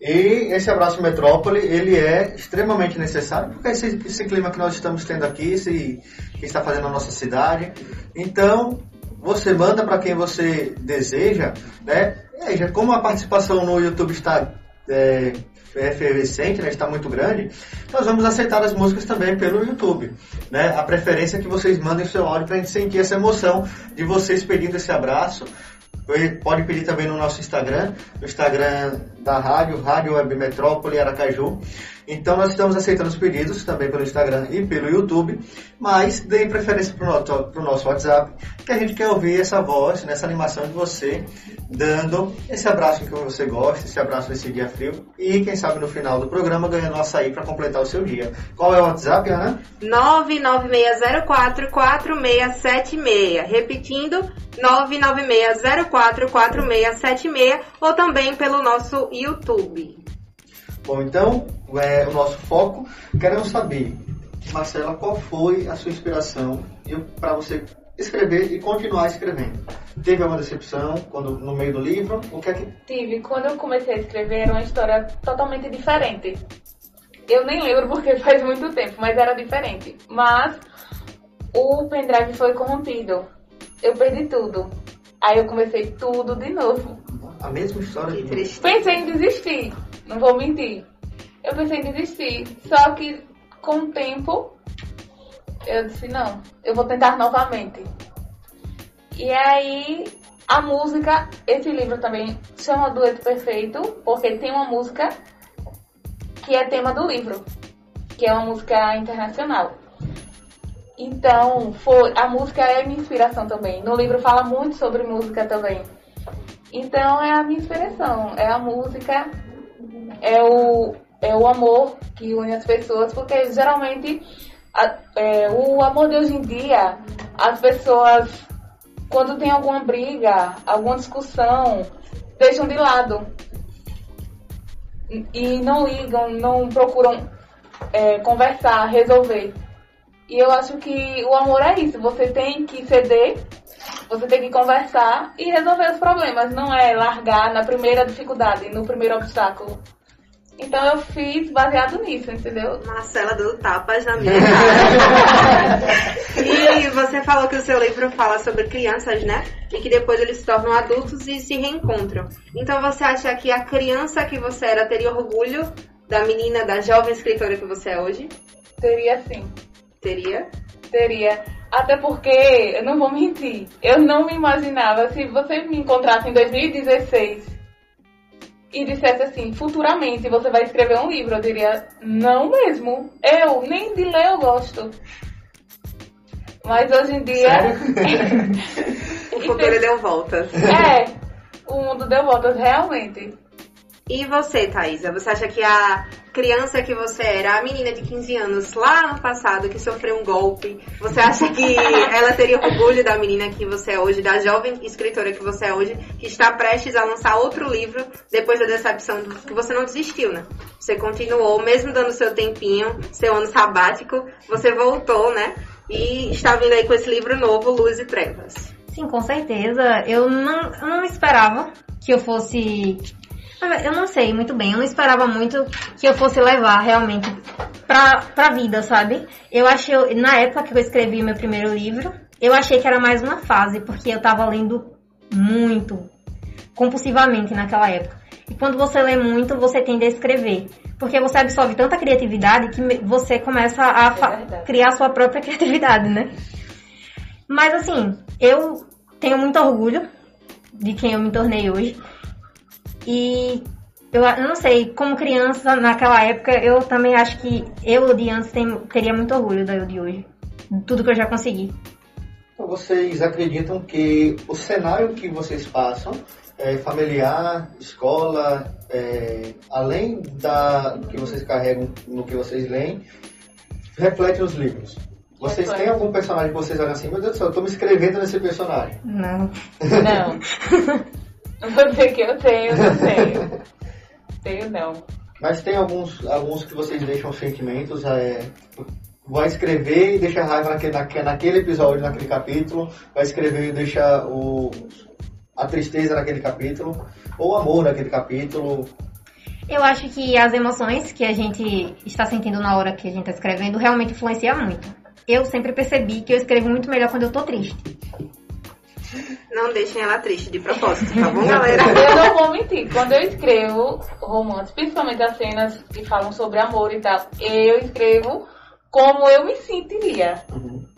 E esse abraço metrópole, ele é extremamente necessário, porque esse, esse clima que nós estamos tendo aqui, esse, que está fazendo a nossa cidade. Então, você manda para quem você deseja, né? E aí, já como a participação no YouTube está é, é efervescente, né, está muito grande, nós vamos aceitar as músicas também pelo YouTube. Né? A preferência é que vocês mandem o seu áudio para a gente sentir essa emoção de vocês pedindo esse abraço. Pode pedir também no nosso Instagram, no Instagram da rádio, Rádio Web Metrópole Aracaju. Então nós estamos aceitando os pedidos também pelo Instagram e pelo YouTube, mas deem preferência para o nosso, WhatsApp, que a gente quer ouvir essa voz, nessa animação de você, dando esse abraço que você gosta, esse abraço nesse dia frio, e quem sabe no final do programa ganhando açaí para completar o seu dia. Qual é o WhatsApp, Ana? 996044676. Repetindo, 996044676 ou também pelo nosso YouTube. Bom, então, é, o nosso foco, queremos saber, Marcela, qual foi a sua inspiração para você escrever e continuar escrevendo? Teve alguma decepção quando no meio do livro? O que é que... Tive. Quando eu comecei a escrever, era uma história totalmente diferente. Eu nem lembro porque faz muito tempo, mas era diferente. Mas o pendrive foi corrompido. Eu perdi tudo. Aí eu comecei tudo de novo. A mesma história que de triste. Pensei em desistir, não vou mentir. Eu pensei em desistir. Só que com o tempo eu disse, não, eu vou tentar novamente. E aí a música, esse livro também chama Dueto Perfeito, porque tem uma música que é tema do livro, que é uma música internacional. Então, foi, a música é minha inspiração também. No livro fala muito sobre música também. Então, é a minha inspiração. É a música, é o, é o amor que une as pessoas, porque geralmente a, é, o amor de hoje em dia, as pessoas, quando tem alguma briga, alguma discussão, deixam de lado. E não ligam, não procuram é, conversar, resolver. E eu acho que o amor é isso. Você tem que ceder, você tem que conversar e resolver os problemas. Não é largar na primeira dificuldade, no primeiro obstáculo. Então eu fiz baseado nisso, entendeu? Marcela deu tapas na minha cara. e você falou que o seu livro fala sobre crianças, né? E que depois eles se tornam adultos e se reencontram. Então você acha que a criança que você era teria orgulho da menina, da jovem escritora que você é hoje? Teria sim. Teria? Teria. Até porque, eu não vou mentir, eu não me imaginava se você me encontrasse em 2016 e dissesse assim, futuramente você vai escrever um livro, eu diria, não mesmo. Eu, nem de ler eu gosto. Mas hoje em dia. o futuro deu voltas. É, o mundo deu voltas, realmente. E você, Thaisa? Você acha que a criança que você era, a menina de 15 anos lá no passado que sofreu um golpe, você acha que ela teria orgulho da menina que você é hoje, da jovem escritora que você é hoje, que está prestes a lançar outro livro depois da decepção que você não desistiu, né? Você continuou, mesmo dando seu tempinho, seu ano sabático, você voltou, né? E está vindo aí com esse livro novo, Luz e Trevas. Sim, com certeza. Eu não, eu não esperava que eu fosse eu não sei muito bem, eu não esperava muito que eu fosse levar realmente pra, pra vida, sabe? Eu achei, na época que eu escrevi meu primeiro livro, eu achei que era mais uma fase, porque eu tava lendo muito, compulsivamente naquela época. E quando você lê muito, você tende a escrever. Porque você absorve tanta criatividade que você começa a é criar sua própria criatividade, né? Mas assim, eu tenho muito orgulho de quem eu me tornei hoje. E eu, eu, não sei, como criança naquela época, eu também acho que eu de antes tem, teria muito orgulho da eu de hoje. Tudo que eu já consegui. Então vocês acreditam que o cenário que vocês passam, é, familiar, escola, é, além da que vocês carregam no que vocês leem, reflete nos livros? Vocês têm algum personagem que vocês olham assim, meu Deus do céu, eu tô me escrevendo nesse personagem? Não. Não. Dizer que eu tenho, não tenho. tenho não. Mas tem alguns, alguns que vocês deixam sentimentos, é, vai escrever e deixa raiva naquele, naquele episódio, naquele capítulo, vai escrever e deixa o, a tristeza naquele capítulo, ou o amor naquele capítulo. Eu acho que as emoções que a gente está sentindo na hora que a gente está escrevendo realmente influencia muito. Eu sempre percebi que eu escrevo muito melhor quando eu tô triste. Não deixem ela triste de propósito, tá bom, galera? Eu não vou mentir, quando eu escrevo romance, principalmente as cenas que falam sobre amor e tal, eu escrevo como eu me sentiria.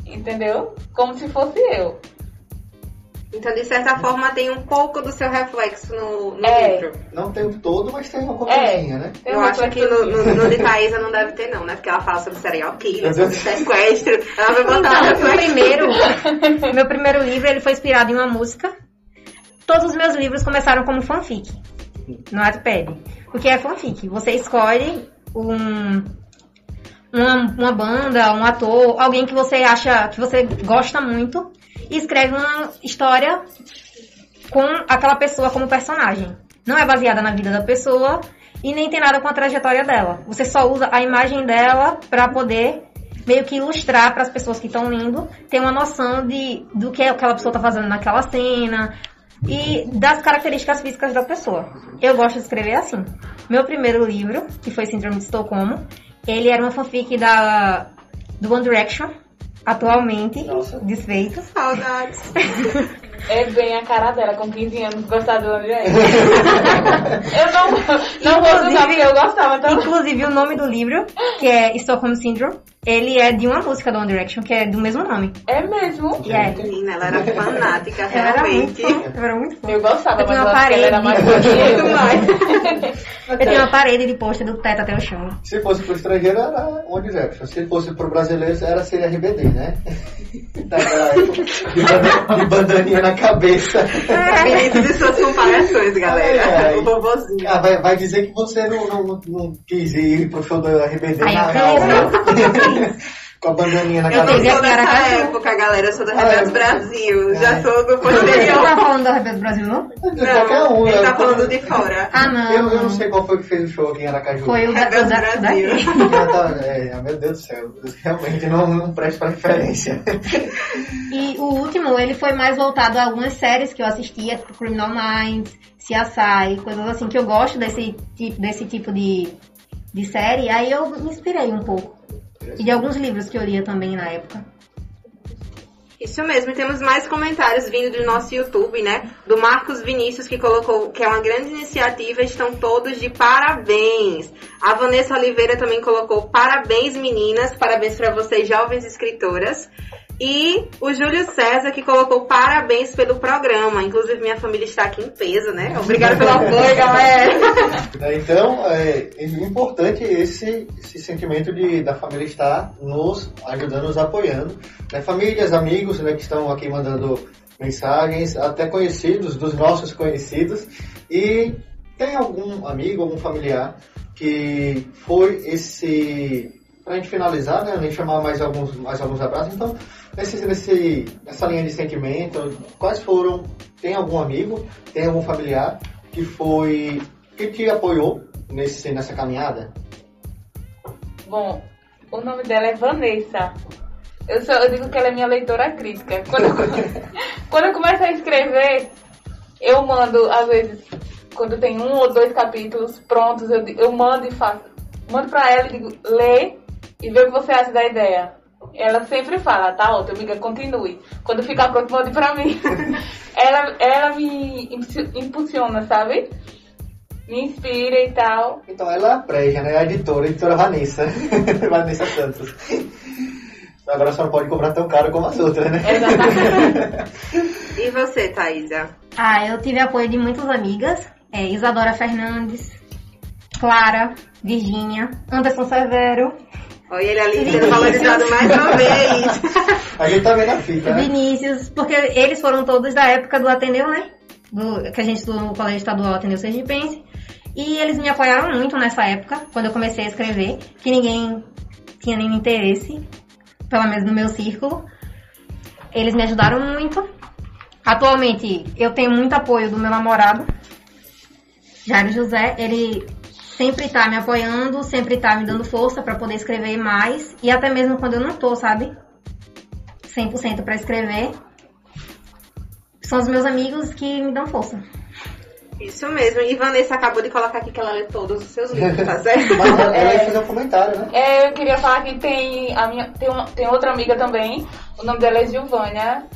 Entendeu? Como se fosse eu. Então, de certa forma, tem um pouco do seu reflexo no, no É. livro. Não tem o todo, mas tem uma coisinha, né? Tem Eu uma acho que no, no, no de Thaisa não deve ter, não, né? Porque ela fala sobre serial killer, sobre sequestro. Ela vai botar Então, o primeiro, meu primeiro livro, ele foi inspirado em uma música. Todos os meus livros começaram como fanfic, no Wattpad. O que é fanfic? Você escolhe um, uma, uma banda, um ator, alguém que você acha, que você gosta muito, e escreve uma história com aquela pessoa como personagem. Não é baseada na vida da pessoa e nem tem nada com a trajetória dela. Você só usa a imagem dela para poder meio que ilustrar para as pessoas que estão lendo ter uma noção de do que aquela pessoa está fazendo naquela cena e das características físicas da pessoa. Eu gosto de escrever assim. Meu primeiro livro, que foi Síndrome de Estocolmo, ele era uma fanfic da do One Direction, atualmente desfeito. Saudades. É bem a cara dela, com 15 anos, gostar do André. eu não, não vou usar porque eu gostava também. Inclusive, o nome do livro, que é Stockholm Syndrome, ele é de uma música do One Direction, que é do mesmo nome. É mesmo? E é. Menina, ela era fanática, Eu era muito realmente. eu era muito fã. Eu gostava, Eu mas uma que ela era mais parede. Muito mais. Eu tenho uma parede de pôster do teto até o chão. Se fosse pro estrangeiro, era One Direction. Se fosse pro brasileiro, era ser RBD, né? Daquela época, de, de bandaninha na cabeça. Vinícius e suas comparações, galera. Ai, ai. O vovozinho. Ah, vai, vai dizer que você não, não, não, quis ir pro show do RBD Ai, na real? Com a bandaninha na Eu não cabeça. sou dessa época, galera. Eu sou do Ah, Rebeldes é. Brasil. Já É. sou do Você não posterior. tá falando da Rebelde do Brasil, não? De qualquer um, ele tá falando de fora. Ah, não. Eu, eu não sei qual foi que fez o show aqui em Aracaju. Foi o da, o Rebelde da, Brasil. tá, é, meu Deus do céu, eu realmente não, não presto pra referência. E o último, ele foi mais voltado a algumas séries que eu assistia, tipo Criminal Minds, CSI, coisas assim, que eu gosto desse tipo, desse tipo de, de série. Aí eu me inspirei um pouco. E de alguns livros que eu lia também na época. Isso mesmo, e temos mais comentários vindo do nosso YouTube, né? Do Marcos Vinícius, que colocou que é uma grande iniciativa, estão todos de parabéns. A Vanessa Oliveira também colocou parabéns, meninas, parabéns para vocês, jovens escritoras. E o Júlio César, que colocou parabéns pelo programa. Inclusive, minha família está aqui em peso, né? Obrigada pelo apoio, galera. Então, é, é importante esse, esse sentimento de, da família estar nos ajudando, nos apoiando. Né? Famílias, amigos né, que estão aqui mandando mensagens, até conhecidos, dos nossos conhecidos. E tem algum amigo, algum familiar que foi esse. Pra gente finalizar, né? Nem chamar mais alguns, mais alguns abraços. Então, nesse, nesse, nessa linha de sentimento, quais foram? Tem algum amigo, tem algum familiar que foi. que te apoiou nesse, nessa caminhada? Bom, o nome dela é Vanessa. Eu, eu digo que ela é minha leitora crítica. Quando eu, quando eu começo a escrever, eu mando, às vezes, quando tem um ou dois capítulos prontos, eu, eu mando e faço. Mando pra ela e digo, lê e vê o que você acha da ideia. Ela sempre fala, tá ótimo, amiga, continue. Quando ficar pronto, mande pra mim. ela, ela me impulsi- impulsiona, sabe? Me inspira e tal. Então ela é a né? A editora, a editora Vanessa. Vanessa Santos. Agora só não pode cobrar tão caro como as outras, né? E você, Thaisa? Ah, eu tive apoio de muitas amigas. É, Isadora Fernandes, Clara, Virgínia, Anderson Severo, Olha ele ali sendo valorizado mais uma vez. A gente tá vendo a fita, né? Vinícius, porque eles foram todos da época do Ateneu, né? Do, que a gente estudou no Colégio Estadual Ateneu Sergipense. E eles me apoiaram muito nessa época, quando eu comecei a escrever, que ninguém tinha nenhum interesse, pelo menos no meu círculo. Eles me ajudaram muito. Atualmente, eu tenho muito apoio do meu namorado, Jairo José. Ele sempre tá me apoiando, sempre tá me dando força para poder escrever mais. E até mesmo quando eu não tô, sabe? 100% para escrever. São os meus amigos que me dão força. Isso mesmo. E Vanessa acabou de colocar aqui que ela lê todos os seus livros, tá certo? Mas ela ia fazer um comentário, né? É, eu queria falar que tem a minha tem, uma, tem outra amiga também, o nome dela é Giovânia.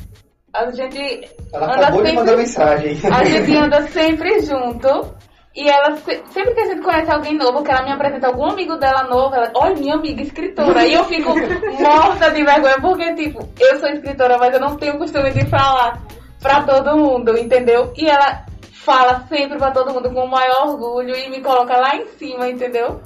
A gente Ela anda acabou de sempre, mandar mensagem. a gente anda sempre junto. E ela, se- sempre que a gente conhece alguém novo, que ela me apresenta algum amigo dela novo, ela, olha, minha amiga escritora. E eu fico morta de vergonha, porque, tipo, eu sou escritora, mas eu não tenho costume de falar pra todo mundo, entendeu? E ela fala sempre pra todo mundo com o maior orgulho e me coloca lá em cima, entendeu?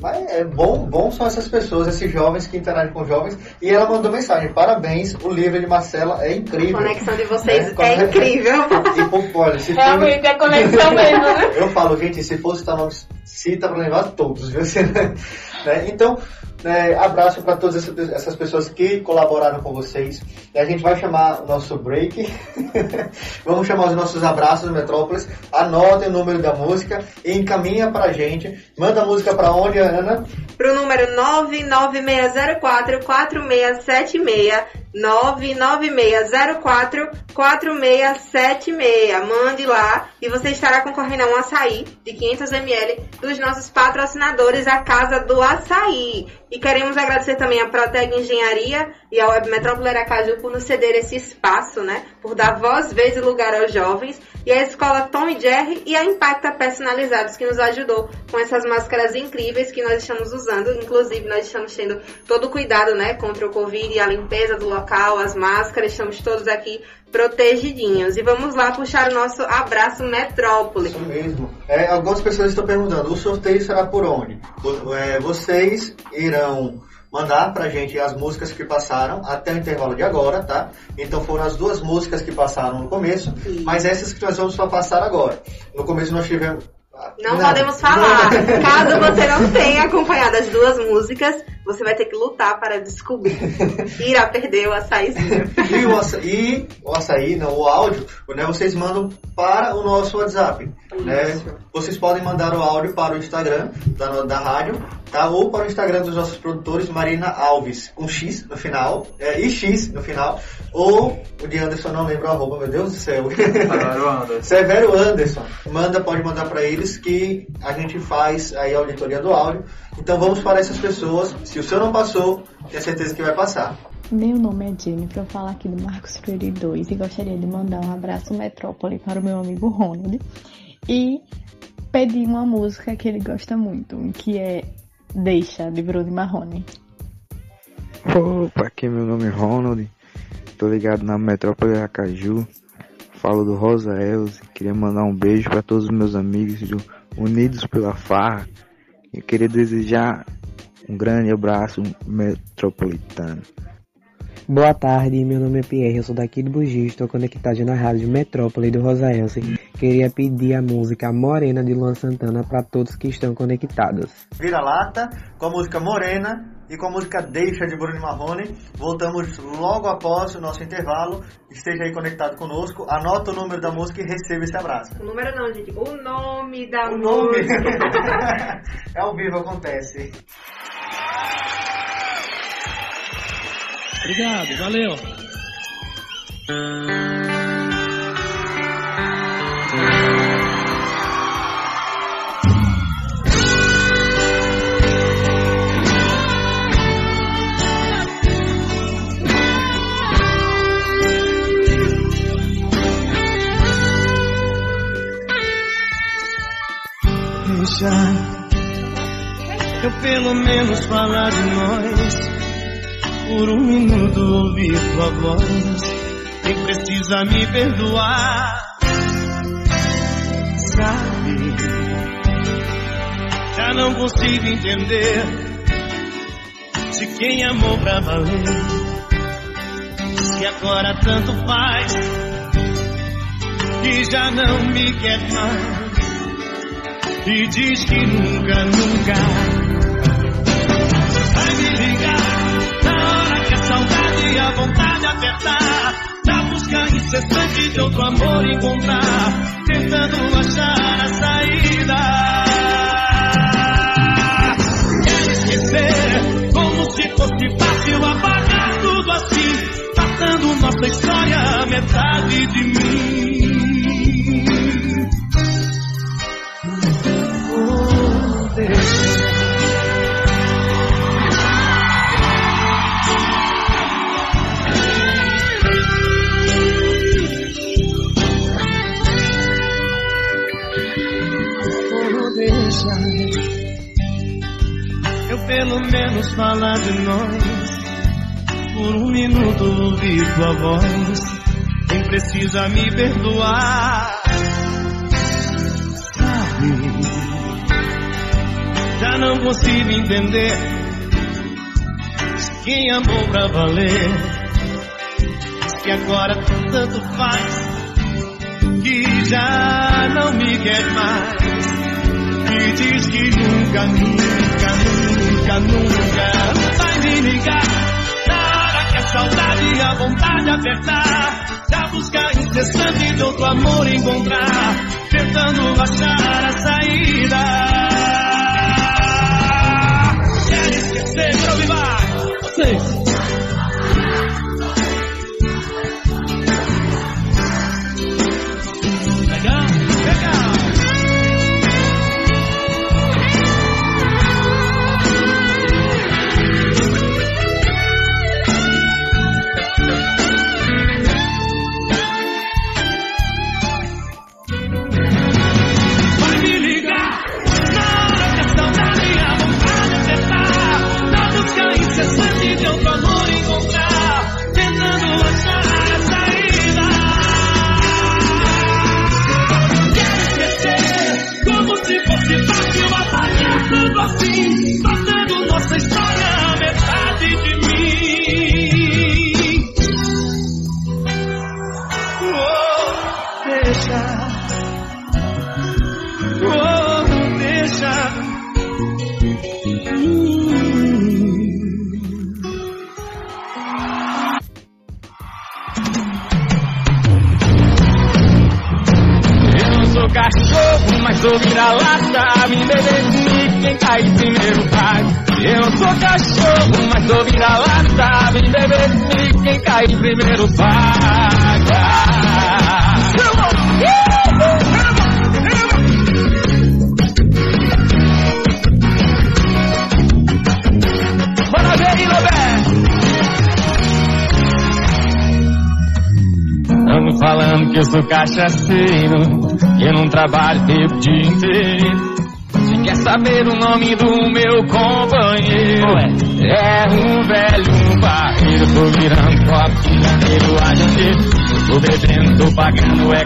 Mas é bom, bom são essas pessoas, esses jovens que interagem com jovens. E ela mandou mensagem: parabéns, o livro de Marcela é incrível. A conexão de vocês Né? é incrível. E, pô, olha, se for- Realmente é conexão mesmo, né? Eu falo, gente, se for citar nomes, cita pra levar todos, viu? Né? Então, né, abraço para todas essas- pessoas que colaboraram com vocês. E a gente vai chamar o nosso break. Vamos chamar os nossos abraços, Metrópolis. Anotem o número da música e encaminha pra gente. Manda a música pra onde, Ana? Pro número 99604 4676 99604 4676. Mande lá e você estará concorrendo a um açaí de 500ml dos nossos patrocinadores, a Casa do Açaí. E queremos agradecer também a Proteg Engenharia e a Web Metrópole Aracaju por nos ceder esse espaço, né? Por dar voz, vez e lugar aos jovens. E a Escola Tom e Jerry e a Impacta Personalizados que nos ajudou com essas máscaras incríveis que nós estamos usando. Inclusive, nós estamos tendo todo o cuidado, né? Contra o Covid e a limpeza do local, as máscaras. Estamos todos aqui protegidinhos. E vamos lá puxar o nosso abraço Metrópole. Isso mesmo. É, algumas pessoas estão perguntando, o sorteio será por onde? É, vocês irão mandar pra gente as músicas que passaram até o intervalo de agora, tá? Então foram as duas músicas que passaram no começo, mas essas que nós vamos só passar agora. No começo nós tivemos... Não podemos falar. Caso você não tenha acompanhado as duas músicas, você vai ter que lutar para descobrir. Irá perder o açaizinho. E o, aça- e o açaí, não, o áudio, né, vocês mandam para o nosso WhatsApp. Né? Vocês podem mandar o áudio para o Instagram da, da rádio, tá? Ou para o Instagram dos nossos produtores, Marina Alves, com X no final, é, e X no final. Ou o de Anderson, não lembro o arroba, meu Deus do céu. Severo Anderson. Severo Anderson. Manda, pode mandar para eles que a gente faz aí a auditoria do áudio. Então vamos para essas pessoas. Se o seu não passou, tenha certeza que vai passar. Meu nome é Jennifer, eu falo aqui do Marcos Freire 2 e gostaria de mandar um abraço metrópole para o meu amigo Ronald e pedir uma música que ele gosta muito, que é Deixa, de Bruno Marrone. Opa, aqui meu nome é Ronald, tô ligado na Metrópole Aracaju, falo do Rosa Elze, queria mandar um beijo para todos os meus amigos do Unidos pela Farra e queria desejar um grande abraço metropolitano. Boa tarde, meu nome é Pierre, eu sou daqui do Bugi, estou conectado na rádio Metrópole do Rosaelce. Queria pedir a música Morena de Luan Santana para todos que estão conectados. Vira-lata, com a música Morena e com a música Deixa de Bruno Marrone. Voltamos logo após o nosso intervalo. Esteja aí conectado conosco, anota o número da música e receba esse abraço. O número não, gente. O nome da O nome. música. é ao vivo, acontece. Obrigado, valeu. Deixa eu pelo menos falar de nós. Por um minuto ouvir tua voz. Nem precisa me perdoar. Sabe, já não consigo entender. Se quem amou pra valer. Se agora tanto faz. Que já não me quer mais e diz que nunca, nunca vai me ligar na hora que a saudade e a vontade apertar. Na busca incessante de outro amor encontrar, tentando achar a saída. Quero esquecer como se fosse fácil apagar tudo assim, matando nossa história, metade de mim. Menos falar de nós. Por um minuto ouvir tua voz. Quem precisa me perdoar. Sabe, já não consigo entender. Quem amou pra valer. Que agora tanto faz. Que já não me quer mais. E diz que nunca, nunca, nunca, nunca vai me ligar. Na hora que a saudade e a vontade apertar, da busca incessante de outro amor encontrar, tentando achar a saída. Quer esquecer, meu vivar? Vocês. Dia inteiro. Se quer saber o nome do meu companheiro, é um velho barreiro. Tô virando copo de janeiro a janeiro. Tô bebendo, tô pagando, é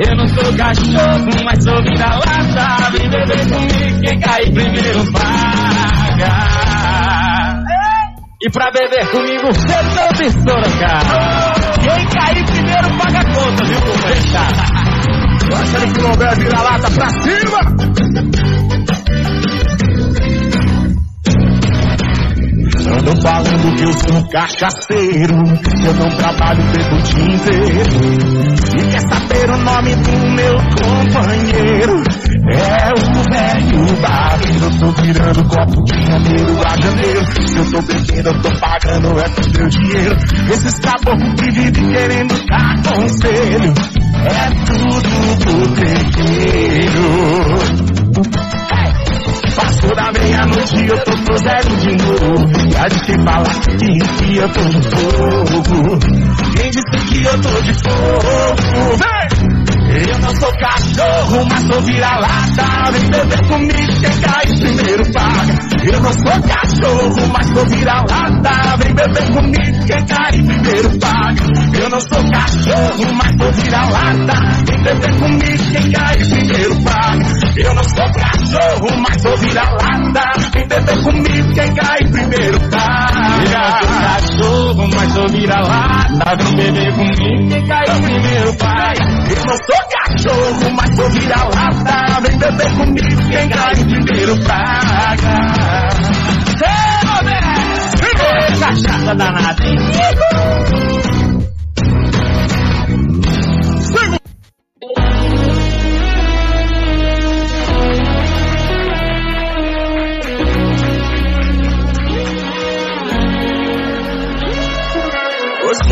Eu não sou cachorro, mas sou vira-lata Vem beber comigo, quem cair primeiro paga e pra beber comigo, não me Sorocaba. Quem cair primeiro paga a conta, viu, companheiro? Gosta de Colombo vira lata pra cima! Eu sou um cachaceiro, eu não trabalho pelo dia inteiro. E quer saber o nome do meu companheiro? É o velho barreiro, eu tô virando copo de janeiro a janeiro. Se eu tô bebendo, eu tô pagando, é com meu dinheiro. Esses caboclos que vivem querendo dar conselho, é tudo botequeiro. Passou da meia-noite eu tô pro zero de novo. Já quem falar que, que eu tô de fogo. Quem disse que eu tô de fogo? Vem! Eu não sou cachorro, mas sou vira-lata. Vem beber comigo, quem cai primeiro paga. Eu não sou cachorro, mas sou vira-lata. Vem beber comigo, quem cai primeiro paga. Eu não sou cachorro, mas sou vira-lata. Vem beber comigo, quem cai primeiro paga. Eu não sou cachorro, mas sou vira-lata. Vem beber comigo, quem cai primeiro paga. Eu não sou cachorro, mas sou vira-lata. Vem beber comigo, quem cai primeiro paga. Eu não sou cachorro, mas sou vira-lata Vem beber comigo, quem cai primeiro paga Ei, Roberto! Ei, cachaça danada,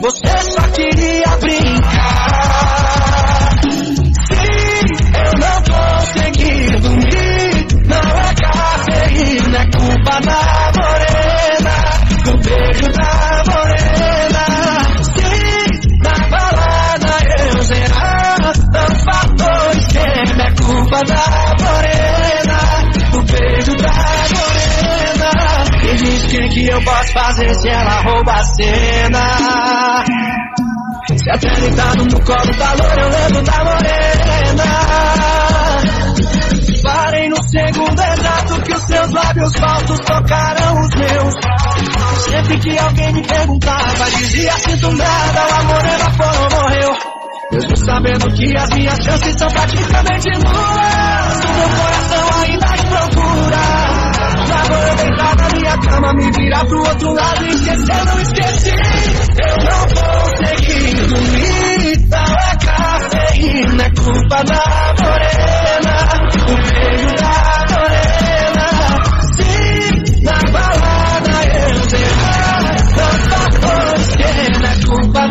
você só queria brincar. Sim, eu não consegui dormir, não é cafeína, é culpa da morena, do beijo da morena. Sim, na balada eu zerar, não faltou esquema, é culpa da morena, o que, que eu posso fazer se ela rouba a cena. Se até deitado no colo da loura eu lembro da morena. Parei no segundo exato que os seus lábios falsos tocaram os meus. Sempre que alguém me perguntava, dizia sinto nada, a morena foi ou morreu. Mesmo sabendo que as minhas chances são praticamente nulas, o meu coração ainda te procura. Vou eu deitar na minha cama, me virar pro outro lado e esquecer, não esqueci. Eu não consegui dormir, não é cafeína, é culpa da morena, o beijo da morena. Sim, na balada eu não faltou esquema, é culpa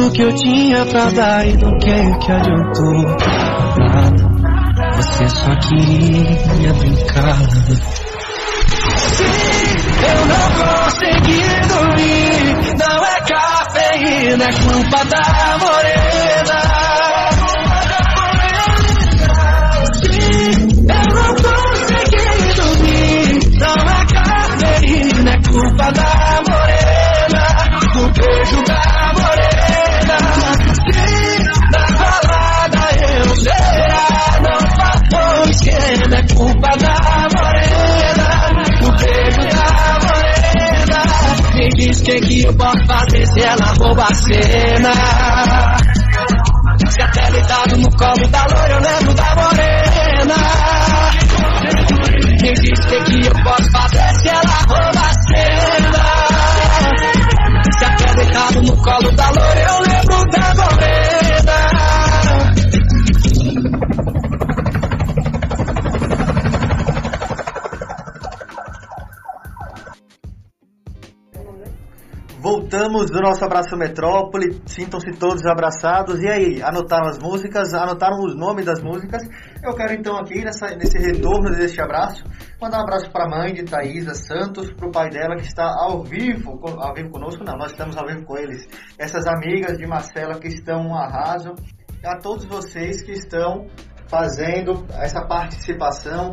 tudo que eu tinha pra dar e do que que adiantou? Nada, você só queria brincar. Sim, eu não consegui dormir, não é cafeína, é culpa da morena. Sim, eu não consegui dormir, não é cafeína, é culpa da morena, do beijo da que, que eu posso fazer se ela rouba a cena. Se até deitado no colo da loira eu lembro da morena. Diz o que, que eu posso fazer se ela rouba a cena. Se até deitado no colo da loira eu lembro Voltamos do nosso Abraço Metrópole, sintam-se todos abraçados. E aí, anotaram as músicas, anotaram os nomes das músicas? Eu quero então aqui, nessa, nesse retorno deste abraço, mandar um abraço para a mãe de Thaisa Santos, para o pai dela que está ao vivo, ao vivo conosco, não, nós estamos ao vivo com eles. Essas amigas de Marcela que estão um arraso. A todos vocês que estão fazendo essa participação.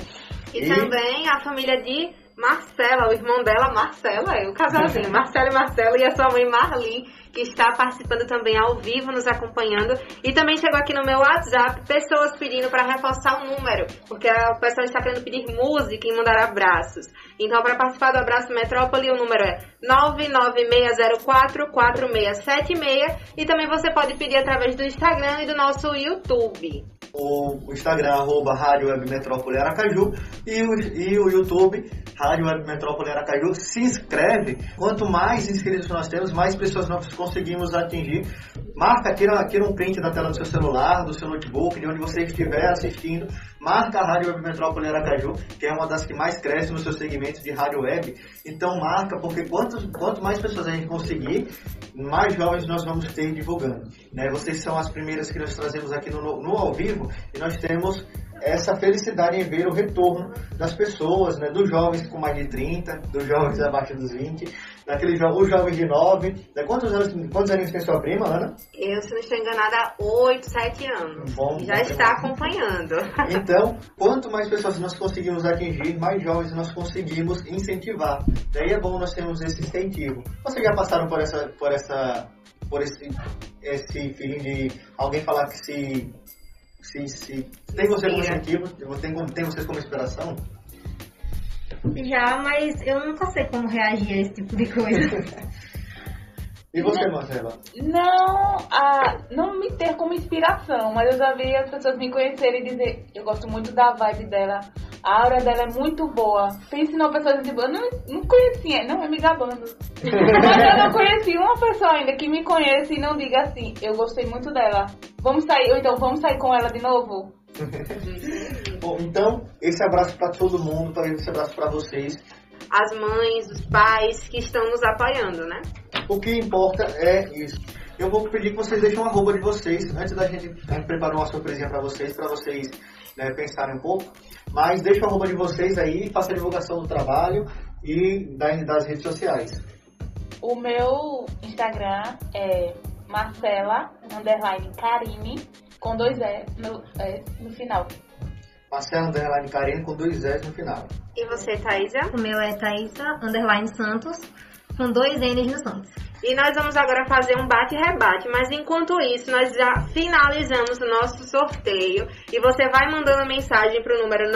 E também a família de Marcela, o irmão dela, Marcela, é o casalzinho, Marcela e Marcela, e a sua mãe Marli, que está participando também ao vivo, nos acompanhando. E também chegou aqui no meu WhatsApp pessoas pedindo para reforçar o número, porque o pessoal está querendo pedir música e mandar abraços. Então, para participar do Abraço Metrópole, o número é 996044676 e também você pode pedir através do Instagram e do nosso YouTube. O Instagram, arroba Rádio Web Metrópole Aracaju e o, e o YouTube, Rádio Web Metrópole Aracaju. Se inscreve. Quanto mais inscritos nós temos, mais pessoas nós conseguimos atingir. Marca, tira, tira um print da tela do seu celular, do seu notebook, de onde você estiver assistindo. Marca a Rádio Web Metrópole Aracaju, que é uma das que mais cresce nos seus segmentos de rádio web. Então marca, porque quanto, quanto mais pessoas a gente conseguir, mais jovens nós vamos ter divulgando. Né? Vocês são as primeiras que nós trazemos aqui no, no, no ao vivo e nós temos essa felicidade em ver o retorno das pessoas, né? dos jovens com mais de 30, dos jovens abaixo dos 20, daqueles jo os jovens de 9. Né? Quantos, anos, quantos aninhos tem sua prima, Ana? Eu, se não estou enganada, há 8, 7 anos. Bom, Já está acompanhando. Então, quanto mais pessoas nós conseguimos atingir, mais jovens nós conseguimos incentivar. Daí é bom nós termos esse incentivo. Vocês já passaram por essa, por essa, por esse, esse feeling de alguém falar que se se, se tem você como incentivo, tem, tem vocês como inspiração? Já, mas eu nunca sei como reagir a esse tipo de coisa. E você, Marcela? Não, ah, não me ter como inspiração, mas eu já vi as pessoas me conhecerem e dizer, eu gosto muito da vibe dela, a aura dela é muito boa. Pense numa pessoa tipo, eu não, não conhecia, não é me gabando. mas eu não conheci uma pessoa ainda que me conheça e não diga assim, eu gostei muito dela. Vamos sair, ou então vamos sair com ela de novo? Bom, então, esse abraço pra todo mundo, pra- esse abraço pra vocês. As mães, os pais que estão nos apoiando, né? O que importa é isso. Eu vou pedir que vocês deixem um arroba de vocês, antes da gente, a gente preparou uma surpresinha pra vocês, pra vocês né, pensarem um pouco. Mas deixa o arroba de vocês aí, faça a divulgação do trabalho e das, das redes sociais. O meu Instagram é Marcela, underline Karine, com dois E no, é, no final. Marcelo Underline Karine com dois S no final. E você, Thaisa? O meu é Thaisa, underline Santos, com dois N's no Santos. E nós vamos agora fazer um bate-rebate, mas enquanto isso, nós já finalizamos o nosso sorteio e você vai mandando mensagem para o número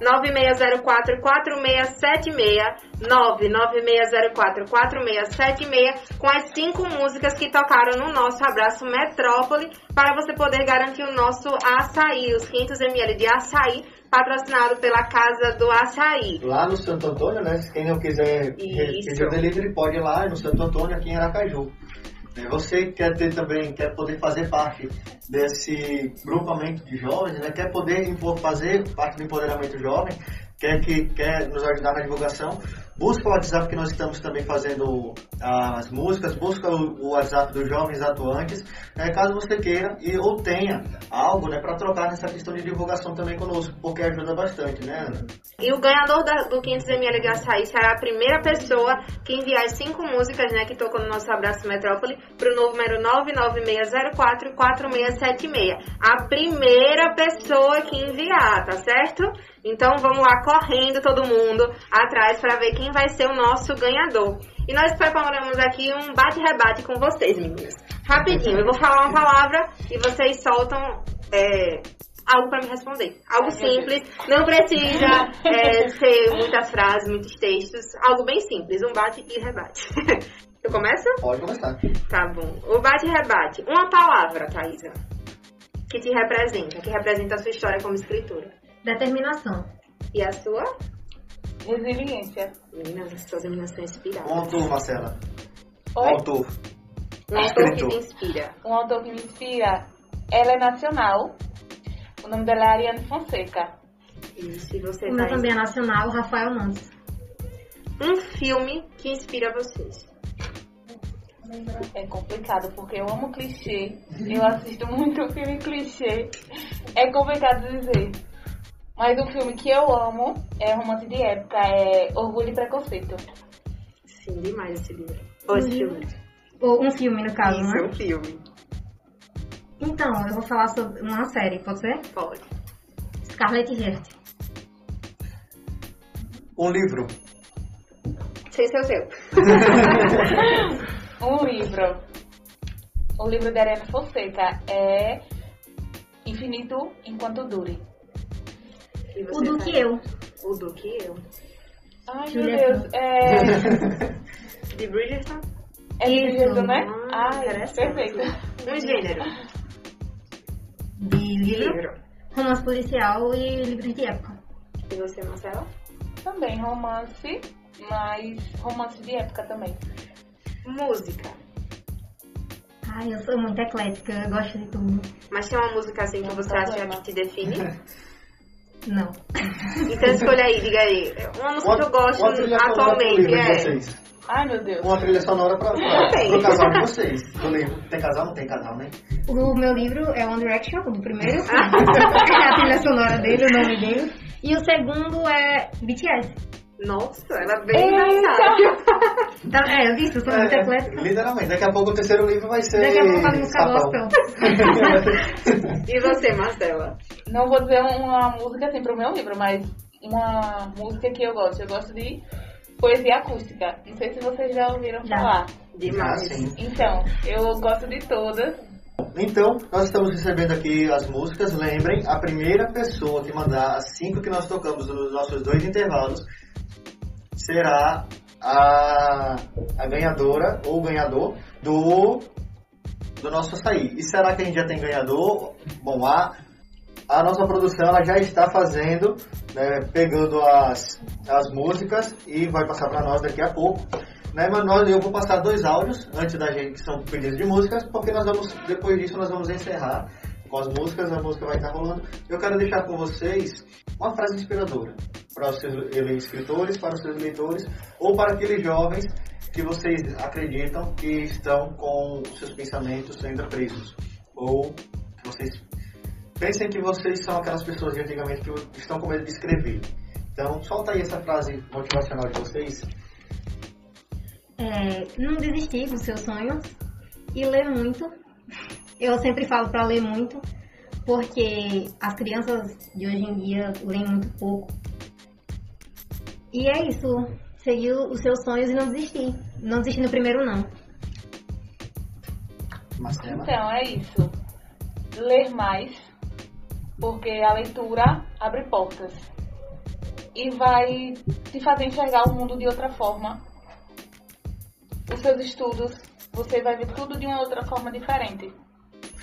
996044676, 996044676, com as cinco músicas que tocaram no nosso Abraço Metrópole, para você poder garantir o nosso açaí, os 500ml de açaí, patrocinado pela Casa do Açaí. Lá no Santo Antônio, né? Quem não quiser o delivery, pode ir lá no Santo Antônio, aqui em Aracaju. E Você quer ter também, quer poder fazer parte desse grupamento de jovens, né? quer poder fazer parte do empoderamento jovem, quer, que, quer nos ajudar na divulgação, busca o WhatsApp que nós estamos também fazendo as músicas, busca o, WhatsApp dos jovens atuantes, né? caso você queira e ou tenha algo né, para trocar nessa questão de divulgação também conosco, porque ajuda bastante, né, Ana? E o ganhador da- do 500ml de açaí será a primeira pessoa que enviar as cinco músicas né, que tocam no nosso Abraço Metrópole para o número 996044676. A primeira pessoa que enviar, tá certo? Então vamos lá, correndo todo mundo atrás para ver quem vai ser o nosso ganhador. E nós preparamos aqui um bate-rebate com vocês, meninas. Rapidinho, eu vou falar uma palavra e vocês soltam é, algo para me responder. Algo simples, não precisa é, ser muitas frases, muitos textos. Algo bem simples, um bate e rebate. Eu começo? Pode começar. Tá bom. O bate e rebate. Uma palavra, Thaisa, que te representa, que representa a sua história como escritora. Determinação. E a sua? Resiliência. Meninas, suas meninas estão inspiradas. Um autor, Marcela. Oi? Autor. Um autor que te inspira. Um autor que me inspira, ela é nacional. O nome dela é Ariane Fonseca. E você, O meu Thaisa? também é nacional, Rafael Nantes. Um filme que inspira vocês. É complicado, porque eu amo clichê. Eu assisto muito filme clichê. É complicado dizer. Mas o filme que eu amo é romance de época, é Orgulho e Preconceito. Sim, demais esse livro. Ou esse filme. Ou um filme, no caso, Isso, né? um filme. Então, eu vou falar sobre uma série, pode ser? Pode. Scarlett Heart. Um livro. Sem ser o seu. Um livro. O livro da Ariane Fonseca é Infinito Enquanto Dure. O do Thaisa? que eu. O do que eu. Ai, Julia meu Deus. É, De Bridgerton? é de. Bridgerton, né? Ah, interessante. perfeito. Um gênero. De livro. Livro. Romance policial e livros de época. E você, Marcela? Também romance, mas romance de época também. Música. Ai, eu sou muito eclética, eu gosto de tudo. Mas tem uma música assim que Não você tem acha problema. que te define? Não. Então escolha aí, diga aí. Uma música que eu gosto uma atualmente é. vocês. Ai, meu Deus. Uma trilha sonora pra, pra, Tem. pro casal de vocês. Do livro. Tem casal? Não tem casal, né? O meu livro é One Direction, o do primeiro. é a trilha sonora dele, o nome dele. E o segundo é BTS. Nossa, ela é bem versátil. Então, é, eu sou muito eclética. literalmente. Daqui a pouco o terceiro livro vai ser. Daqui a pouco faz música gospel. E você, Marcela? Não vou dizer uma música assim pro meu livro, mas uma música que eu gosto. Eu gosto de poesia acústica. Não sei se vocês já ouviram Já. falar. Demais. Ah, sim. Então, eu gosto de todas. Então, nós estamos recebendo aqui as músicas. Lembrem, a primeira pessoa que mandar as cinco que nós tocamos nos nossos dois intervalos será a, a ganhadora ou ganhador do, do nosso açaí. E será que a gente já tem ganhador? Bom, a, a nossa produção ela já está fazendo, né, pegando as, as músicas e vai passar para nós daqui a pouco. Né, mas nós, eu vou passar dois áudios antes da gente, que são pedidos de músicas, porque nós vamos, depois disso, nós vamos encerrar com as músicas, a música vai estar rolando. Eu quero deixar com vocês uma frase inspiradora para os seus escritores, para os seus leitores, ou para aqueles jovens que vocês acreditam que estão com seus pensamentos sendo presos, ou que vocês pensem que vocês são aquelas pessoas de antigamente que estão com medo de escrever. Então, solta aí essa frase motivacional de vocês. É, não desistir dos seus sonhos e ler muito. Eu sempre falo para ler muito, porque as crianças de hoje em dia leem muito pouco. E é isso, seguir os seus sonhos e não desistir. Não desistir no primeiro não. Marcela? Então, é isso. Ler mais, porque a leitura abre portas. E vai te fazer enxergar o mundo de outra forma. Os seus estudos, você vai ver tudo de uma outra forma diferente.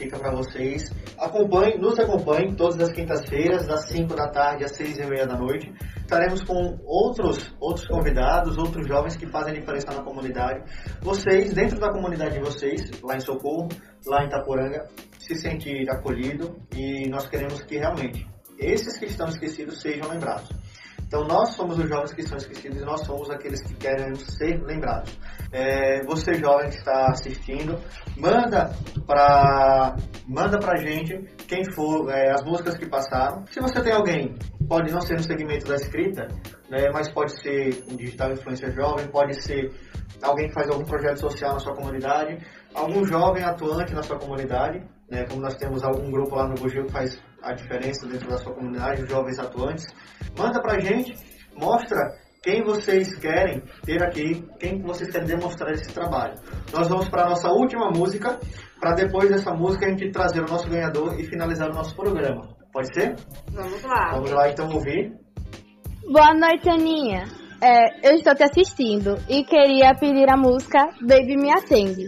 Fica para vocês. Acompanhe, nos acompanhe todas as quintas-feiras, das 5 da tarde às 6 e meia da noite. Estaremos com outros, outros convidados, outros jovens que fazem diferença na comunidade. Vocês, dentro da comunidade de vocês, lá em Socorro, lá em Itaporanga, se sentir acolhido e nós queremos que realmente esses que estão esquecidos sejam lembrados. Então nós somos os jovens que são esquecidos e nós somos aqueles que querem ser lembrados. É, você jovem que está assistindo, manda para manda pra gente quem for é, as músicas que passaram. Se você tem alguém, pode não ser no segmento da escrita, né, mas pode ser um digital influencer jovem, pode ser alguém que faz algum projeto social na sua comunidade, algum jovem atuante na sua comunidade, né, como nós temos algum grupo lá no Bugio que faz a diferença dentro da sua comunidade, os jovens atuantes. Manda pra gente, mostra quem vocês querem ter aqui, quem vocês querem demonstrar esse trabalho. Nós vamos para a nossa última música, para depois dessa música a gente trazer o nosso ganhador e finalizar o nosso programa. Pode ser? Vamos lá. Vamos lá então ouvir. Boa noite, Aninha. É, eu estou te assistindo e queria pedir a música Baby Me Atende.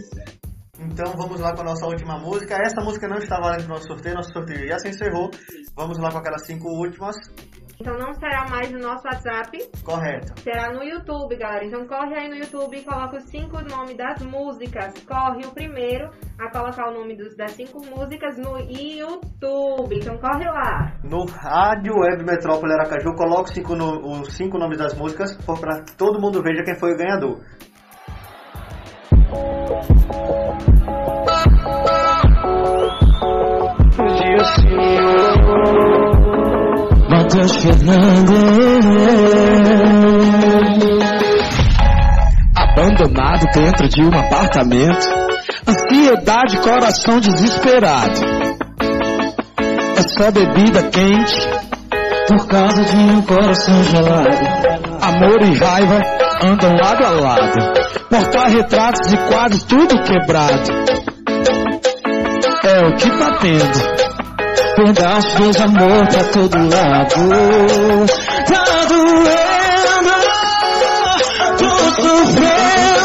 Então vamos lá com a nossa última música. Essa música não está valendo para o nosso sorteio, nosso sorteio já se encerrou. Vamos lá com aquelas cinco últimas. Então não será mais no nosso WhatsApp, Correto. será no YouTube, galera. Então corre aí no YouTube e coloca os cinco nomes das músicas. Corre o primeiro a colocar o nome dos, das cinco músicas no YouTube. Então corre lá. No Rádio Web Metrópole Aracaju, coloque os cinco, no- os cinco nomes das músicas para que todo mundo veja quem foi o ganhador. Matheus Fernandes Abandonado dentro de um apartamento Ansiedade, coração desesperado. É só bebida quente Por causa de um coração gelado. Amor e raiva andam lado a lado. Porta-retratos e quadros tudo quebrado. É o que tá tendo. Pedaços de amor pra todo lado. Tá doendo Tô sofrendo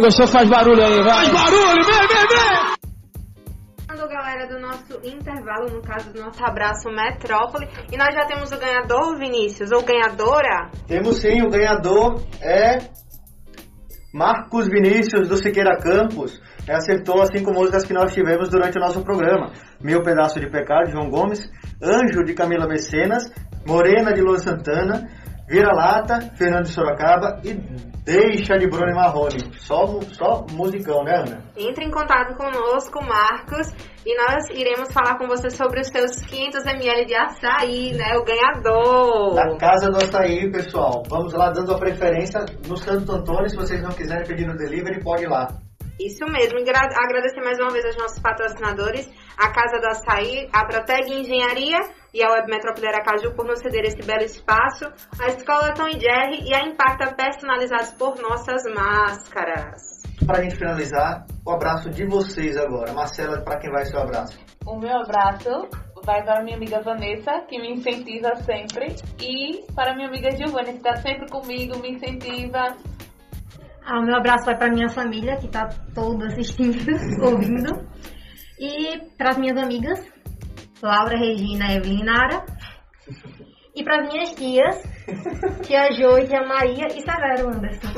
Quem gostou faz barulho aí, vai. Faz barulho, vem, vem, vem. Falando, galera, do nosso intervalo, no caso do nosso abraço Metrópole. E nós já temos o ganhador, Vinícius, ou ganhadora? Temos sim, o ganhador é Marcos Vinícius do Siqueira Campos. É, acertou as cinco músicas que nós tivemos durante o nosso programa. Meu Pedaço de Pecado, de João Gomes, Anjo, de Camila Mecenas, Morena, de Luan Santana, Vira-Lata, Fernando de Sorocaba e Deixa, de Bruno e Marrone. Só, só musicão, né, Ana? Entre em contato conosco, Marcos, e nós iremos falar com você sobre os seus 500 ml de açaí, né? O ganhador. Da Casa do Açaí, pessoal. Vamos lá, dando a preferência no Santo Antônio. Se vocês não quiserem pedir no delivery, pode ir lá. Isso mesmo, e gra- agradecer mais uma vez aos nossos patrocinadores, a Casa do Açaí, a Proteg Engenharia e a Web Metrópole Aracaju por nos ceder esse belo espaço, a Escola Tom e Jerry e a Impacta personalizados por nossas máscaras. Pra gente finalizar, o abraço de vocês agora. Marcela, pra quem vai seu abraço? O meu abraço vai para minha amiga Vanessa, que me incentiva sempre, e para minha amiga Giovanni, que está sempre comigo, me incentiva. Ah, o meu abraço vai para minha família, que tá toda assistindo, ouvindo. E para as minhas amigas, Laura, Regina, Evelyn e Nara. E para minhas tias, tia Jo e tia Maria e Severo Anderson.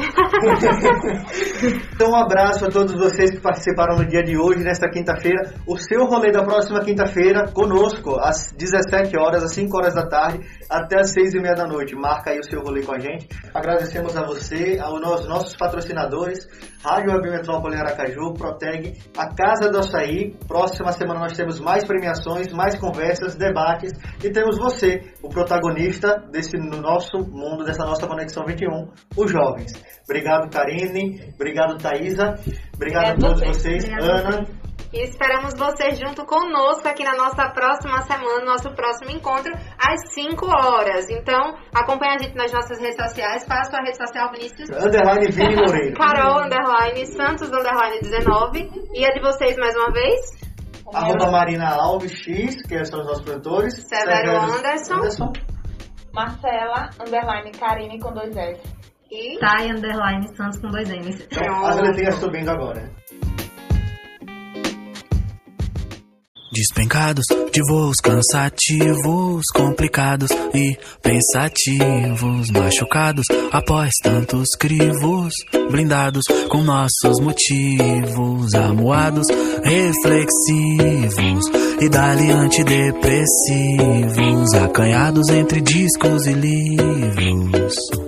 Então, um abraço a todos vocês que participaram no dia de hoje, nesta quinta-feira. O seu rolê da próxima quinta-feira, conosco, às 17 horas, às 5 horas da tarde, até às 6 e meia da noite. Marca aí o seu rolê com a gente. Agradecemos a você, aos nossos, patrocinadores, Rádio Web Metrópole Aracaju, Proteg, a Casa do Açaí. Próxima semana nós temos mais premiações, mais conversas, debates e temos você, o protagonista desse no nosso mundo, dessa nossa Conexão 21, os jovens. Obrigado, Karine. Obrigado, Thaisa. Obrigado a todos vocês. Ana. E esperamos você junto conosco aqui na nossa próxima semana, nosso próximo encontro, às 5 horas. Então, acompanhe a gente nas nossas redes sociais. É a sua rede social, Vinícius? Underline Vini Loureiro. Carol, underline, Santos, underline 19. E a de vocês, mais uma vez? Arroba Marina Alves X, que são os nossos produtores. Severo Anderson. Marcela, underline Karine com dois S. E Thay, underline, Santos com dois M's. Então, as letrinhas subindo agora. Despencados de voos cansativos, complicados e pensativos, machucados após tantos crivos, blindados com nossos motivos, amuados, reflexivos e dali antidepressivos, acanhados entre discos e livros.